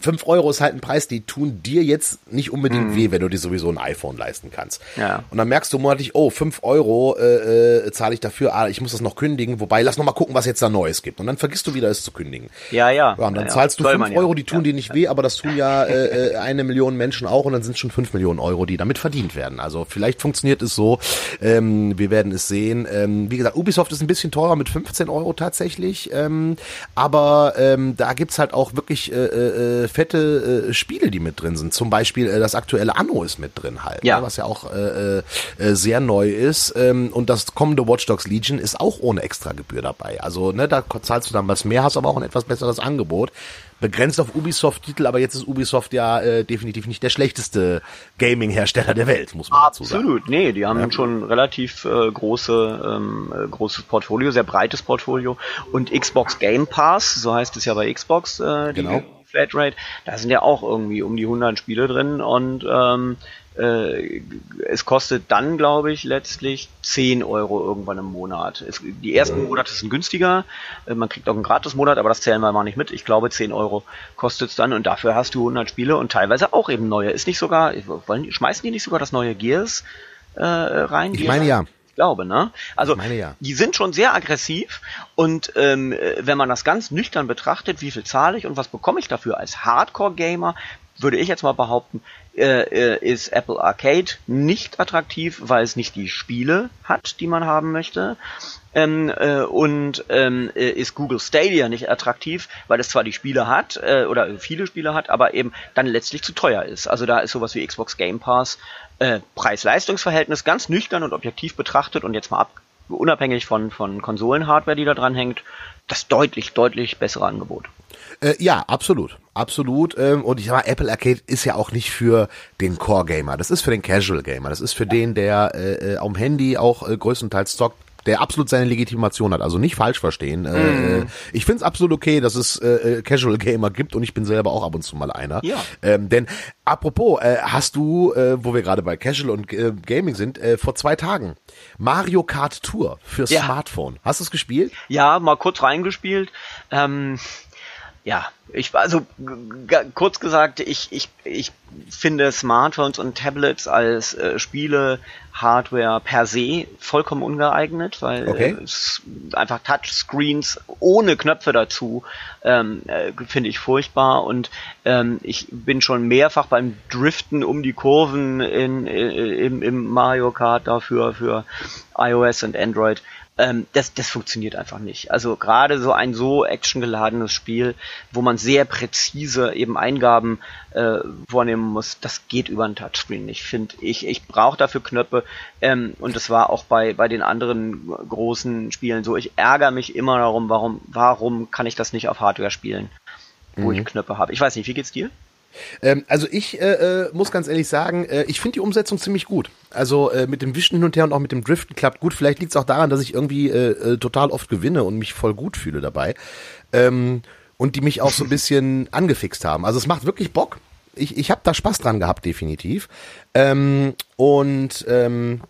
5 Euro ist halt ein Preis, die tun dir jetzt nicht unbedingt mm. weh, wenn du dir sowieso ein iPhone leisten kannst. Ja. Und dann merkst du monatlich, oh, 5 Euro äh, äh, zahle ich dafür, ah, ich muss das noch kündigen, wobei lass noch mal gucken, was jetzt da Neues gibt. Und dann vergisst du wieder, es zu kündigen. Ja, ja. ja und dann ja, zahlst ja. du 5 Euro, die tun dir nicht weh, aber das tun ja äh, äh, eine Million Menschen auch und dann sind schon 5 Millionen Euro, die damit verdient werden. Also vielleicht funktioniert es so, ähm, wir werden es sehen. Ähm, wie gesagt, Ubisoft ist ein bisschen teurer mit 15 Euro tatsächlich, ähm, aber ähm, da gibt's halt auch wirklich äh, äh, fette äh, Spiele, die mit drin sind. Zum Beispiel äh, das aktuelle Anno ist mit drin halt, ja. Ne, was ja auch äh, äh, sehr neu ist. Ähm, und das kommende Watch Dogs Legion ist auch ohne extra Gebühr dabei. Also ne, da zahlst du dann was mehr, hast aber auch ein etwas besseres Angebot begrenzt auf Ubisoft-Titel, aber jetzt ist Ubisoft ja äh, definitiv nicht der schlechteste Gaming-Hersteller der Welt, muss man Absolut. dazu sagen. Absolut, nee, die haben ja. schon relativ äh, große, ähm, äh, großes Portfolio, sehr breites Portfolio und Xbox Game Pass, so heißt es ja bei Xbox, äh, die, genau. Flatrate, da sind ja auch irgendwie um die 100 Spiele drin und ähm, äh, es kostet dann, glaube ich, letztlich 10 Euro irgendwann im Monat. Es, die ersten Monate sind günstiger, äh, man kriegt auch einen Gratis-Monat, aber das zählen wir mal nicht mit. Ich glaube, 10 Euro kostet es dann und dafür hast du 100 Spiele und teilweise auch eben neue. Ist nicht sogar, wollen, schmeißen die nicht sogar das neue Gears äh, rein? Ich meine ja glaube, ne? Also meine, ja. die sind schon sehr aggressiv und ähm, wenn man das ganz nüchtern betrachtet, wie viel zahle ich und was bekomme ich dafür als Hardcore-Gamer, würde ich jetzt mal behaupten, äh, äh, ist Apple Arcade nicht attraktiv, weil es nicht die Spiele hat, die man haben möchte. Ähm, äh, und ähm, äh, ist Google Stadia nicht attraktiv, weil es zwar die Spiele hat äh, oder viele Spiele hat, aber eben dann letztlich zu teuer ist. Also da ist sowas wie Xbox Game Pass äh, Preis-Leistungs-Verhältnis ganz nüchtern und objektiv betrachtet und jetzt mal ab, unabhängig von, von Konsolen-Hardware, die da dran hängt, das deutlich, deutlich bessere Angebot. Äh, ja, absolut. Absolut. Ähm, und ich sag mal, Apple Arcade ist ja auch nicht für den Core-Gamer. Das ist für den Casual-Gamer. Das ist für den, der äh, äh, am Handy auch äh, größtenteils zockt, der absolut seine Legitimation hat. Also nicht falsch verstehen. Mm. ich finde es absolut okay, dass es äh, Casual Gamer gibt und ich bin selber auch ab und zu mal einer. Ja. Ähm, denn apropos, äh, hast du, äh, wo wir gerade bei Casual und äh, Gaming sind, äh, vor zwei Tagen Mario Kart Tour fürs ja. Smartphone. Hast du es gespielt? Ja, mal kurz reingespielt. Ähm, ja, ich also kurz gesagt, ich, ich, ich finde Smartphones und Tablets als äh, Spiele Hardware per se vollkommen ungeeignet, weil okay. äh, einfach Touchscreens ohne Knöpfe dazu ähm, äh, finde ich furchtbar und ähm, ich bin schon mehrfach beim Driften um die Kurven in, in, äh, im, im Mario Kart dafür für iOS und Android ähm, das, das funktioniert einfach nicht. Also gerade so ein so actiongeladenes Spiel, wo man sehr präzise eben Eingaben äh, vornehmen muss, das geht über ein Touchscreen nicht, finde ich. Ich brauche dafür Knöpfe ähm, und das war auch bei, bei den anderen großen Spielen so. Ich ärgere mich immer darum, warum, warum kann ich das nicht auf Hardware spielen, wo mhm. ich Knöpfe habe. Ich weiß nicht, wie geht's dir? Ähm, also ich äh, äh, muss ganz ehrlich sagen, äh, ich finde die Umsetzung ziemlich gut. Also äh, mit dem Wischen hin und her und auch mit dem Driften klappt gut. Vielleicht liegt es auch daran, dass ich irgendwie äh, äh, total oft gewinne und mich voll gut fühle dabei. Ähm, und die mich auch so ein bisschen angefixt haben. Also es macht wirklich Bock. Ich, ich habe da Spaß dran gehabt, definitiv. Ähm, und ähm,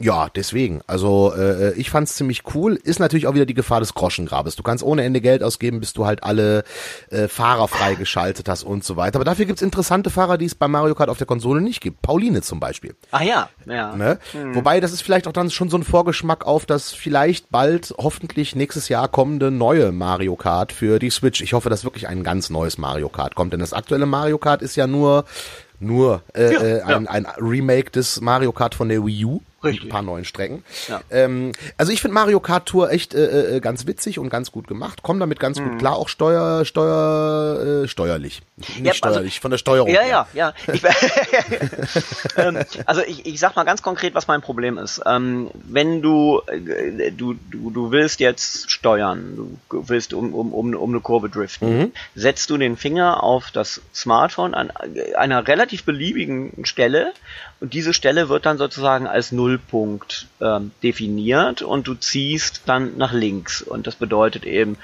ja, deswegen. Also äh, ich fand's ziemlich cool. Ist natürlich auch wieder die Gefahr des Groschengrabes. Du kannst ohne Ende Geld ausgeben, bis du halt alle äh, Fahrer freigeschaltet hast und so weiter. Aber dafür gibt's interessante Fahrer, die es bei Mario Kart auf der Konsole nicht gibt. Pauline zum Beispiel. Ach ja, ja. Ne? Hm. Wobei, das ist vielleicht auch dann schon so ein Vorgeschmack auf das vielleicht bald, hoffentlich nächstes Jahr kommende neue Mario Kart für die Switch. Ich hoffe, dass wirklich ein ganz neues Mario Kart kommt, denn das aktuelle Mario Kart ist ja nur nur äh, ja, äh, ein, ja. ein Remake des Mario Kart von der Wii U. Richtig. Ein paar neuen Strecken. Ja. Ähm, also ich finde Mario Kart Tour echt äh, äh, ganz witzig und ganz gut gemacht. Komm damit ganz mhm. gut klar, auch steuer, steuer, äh, steuerlich. Nicht ja, also, steuerlich, von der Steuerung. Ja, her. ja, ja. Ich, ähm, also ich, ich sag mal ganz konkret, was mein Problem ist. Ähm, wenn du, äh, du, du, du willst jetzt steuern, du willst um, um, um, um eine Kurve driften, mhm. setzt du den Finger auf das Smartphone an einer relativ beliebigen Stelle und diese Stelle wird dann sozusagen als Nullpunkt ähm, definiert und du ziehst dann nach links. Und das bedeutet eben,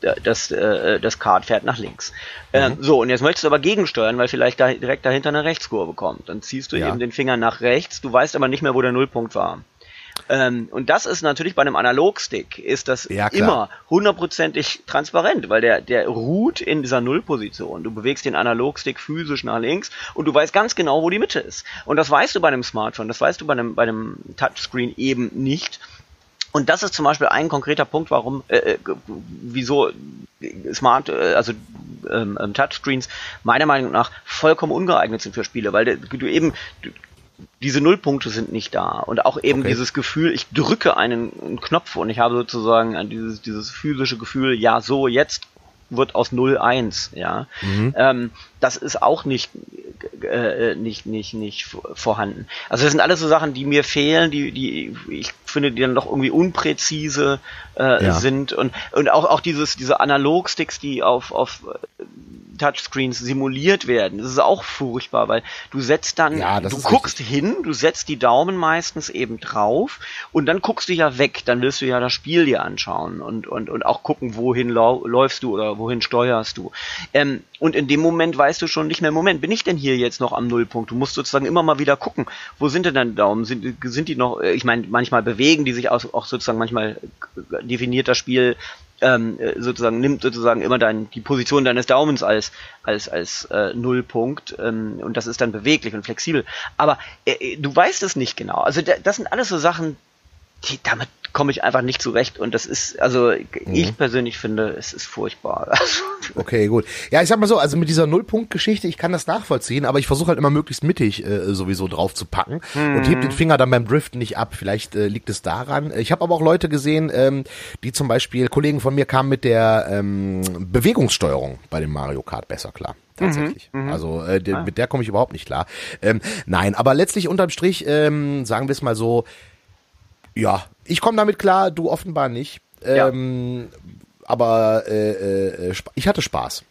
das, äh, das Kart fährt nach links. Ähm, mhm. so, und jetzt möchtest du aber gegensteuern, weil vielleicht da direkt dahinter eine Rechtskurve kommt. Dann ziehst du ja. eben den Finger nach rechts, du weißt aber nicht mehr, wo der Nullpunkt war. Ähm, und das ist natürlich bei einem Analogstick ist das ja, immer hundertprozentig transparent, weil der, der ruht in dieser Nullposition. Du bewegst den Analogstick physisch nach links und du weißt ganz genau, wo die Mitte ist. Und das weißt du bei einem Smartphone, das weißt du bei einem, bei einem Touchscreen eben nicht. Und das ist zum Beispiel ein konkreter Punkt, warum, äh, äh wieso Smart, äh, also ähm, ähm, Touchscreens meiner Meinung nach vollkommen ungeeignet sind für Spiele, weil du, du eben, du, diese Nullpunkte sind nicht da. Und auch eben okay. dieses Gefühl, ich drücke einen, Knopf und ich habe sozusagen dieses, dieses physische Gefühl, ja, so, jetzt wird aus 0 1, ja. Mhm. Ähm, das ist auch nicht, äh, nicht, nicht, nicht vorhanden. Also das sind alles so Sachen, die mir fehlen, die, die ich finde, die dann doch irgendwie unpräzise äh, ja. sind und, und auch, auch dieses, diese Analogsticks, die auf, auf Touchscreens simuliert werden. Das ist auch furchtbar, weil du setzt dann, ja, du guckst richtig. hin, du setzt die Daumen meistens eben drauf und dann guckst du ja weg, dann willst du ja das Spiel dir anschauen und, und, und auch gucken, wohin läufst du oder wohin steuerst du. Ähm, und in dem Moment weißt du schon nicht mehr, Moment, bin ich denn hier jetzt noch am Nullpunkt? Du musst sozusagen immer mal wieder gucken, wo sind denn deine Daumen? Sind, sind die noch, ich meine, manchmal bewegen die sich auch, auch sozusagen, manchmal definiert das Spiel ähm, äh, sozusagen nimmt sozusagen immer dein, die Position deines Daumens als als als äh, Nullpunkt ähm, und das ist dann beweglich und flexibel. Aber äh, äh du weißt es nicht genau. Also das sind alles so Sachen, die, damit komme ich einfach nicht zurecht und das ist, also mhm. ich persönlich finde, es ist furchtbar. okay, gut. Ja, ich sag mal so, also mit dieser Nullpunkt-Geschichte, ich kann das nachvollziehen, aber ich versuche halt immer möglichst mittig äh, sowieso drauf zu packen mhm. und heb den Finger dann beim Driften nicht ab. Vielleicht äh, liegt es daran. Ich habe aber auch Leute gesehen, ähm, die zum Beispiel, Kollegen von mir kamen mit der ähm, Bewegungssteuerung bei dem Mario Kart besser klar tatsächlich. Mhm, mhm. also äh, ah. mit der komme ich überhaupt nicht klar. Ähm, nein, aber letztlich unterm Strich, ähm, sagen wir es mal so, ja, ich komme damit klar, du offenbar nicht. Ähm, ja. Aber äh, äh, ich hatte Spaß.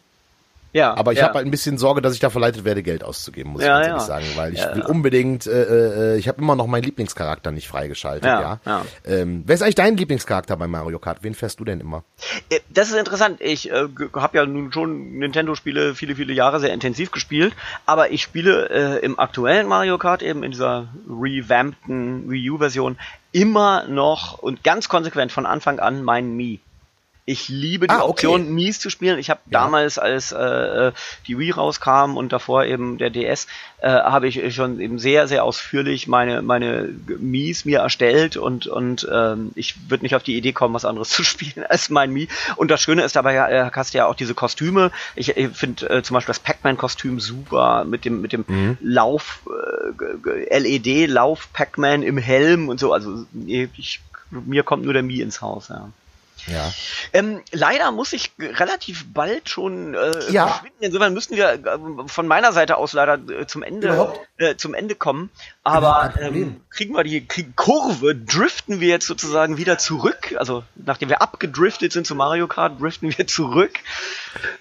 Ja, aber ich ja. habe halt ein bisschen Sorge, dass ich da verleitet werde, Geld auszugeben, muss ja, ich ganz ehrlich sagen, weil ich will unbedingt, äh, äh, ich habe immer noch meinen Lieblingscharakter nicht freigeschaltet, ja. ja. Ähm, wer ist eigentlich dein Lieblingscharakter bei Mario Kart? Wen fährst du denn immer? Äh, das ist interessant. Ich äh, habe ja nun schon Nintendo-Spiele viele, viele Jahre sehr intensiv gespielt, aber ich spiele äh, im aktuellen Mario Kart eben in dieser revampten Wii U-Version immer noch und ganz konsequent von Anfang an meinen Mii. Ich liebe die ah, okay. Option, Mies zu spielen. Ich habe ja. damals, als äh, äh die Wii rauskam und davor eben der DS, äh, habe ich schon eben sehr, sehr ausführlich meine meine Mies mir erstellt und und ähm, ich würde nicht auf die Idee kommen, was anderes zu spielen als mein Mii. Und das Schöne ist dabei, äh, hast du ja auch diese Kostüme. Ich, ich finde äh, zum Beispiel das Pac-Man-Kostüm super mit dem mit dem mhm. Lauf äh, LED Lauf Pac-Man im Helm und so. Also ich, mir kommt nur der Mii ins Haus. Ja. Ja. Ähm, leider muss ich relativ bald schon äh, ja. verschwinden. Insofern müssen wir äh, von meiner Seite aus leider äh, zum Ende äh, zum Ende kommen. Aber ähm, kriegen wir die kriegen Kurve, driften wir jetzt sozusagen wieder zurück. Also nachdem wir abgedriftet sind zu Mario Kart, driften wir zurück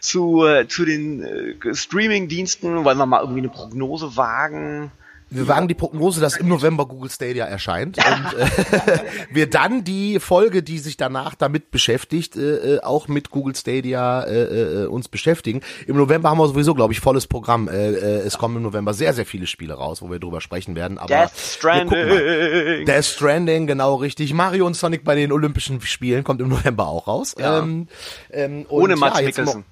zu äh, zu den äh, Streaming-Diensten. Wollen wir mal irgendwie eine Prognose wagen? Wir wagen die Prognose, dass im November Google Stadia erscheint und äh, wir dann die Folge, die sich danach damit beschäftigt, äh, äh, auch mit Google Stadia äh, äh, uns beschäftigen. Im November haben wir sowieso, glaube ich, volles Programm. Äh, äh, es kommen im November sehr, sehr viele Spiele raus, wo wir drüber sprechen werden. Aber Death Stranding. Death Stranding, genau richtig. Mario und Sonic bei den Olympischen Spielen kommt im November auch raus. Ja. Ähm, ähm, Ohne Mats ja, Mikkelsen.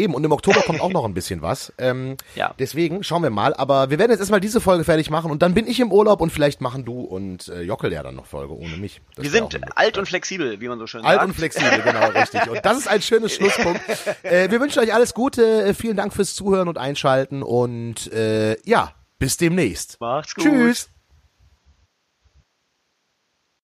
Eben, und im Oktober kommt auch noch ein bisschen was. Ähm, ja. Deswegen schauen wir mal. Aber wir werden jetzt erstmal diese Folge fertig machen und dann bin ich im Urlaub und vielleicht machen du und äh, Jockel ja dann noch Folge ohne mich. Das wir sind alt und flexibel, wie man so schön alt sagt. Alt und flexibel, genau, richtig. Und das ist ein schönes Schlusspunkt. Äh, wir wünschen euch alles Gute. Äh, vielen Dank fürs Zuhören und Einschalten und äh, ja, bis demnächst. Macht's gut. Tschüss.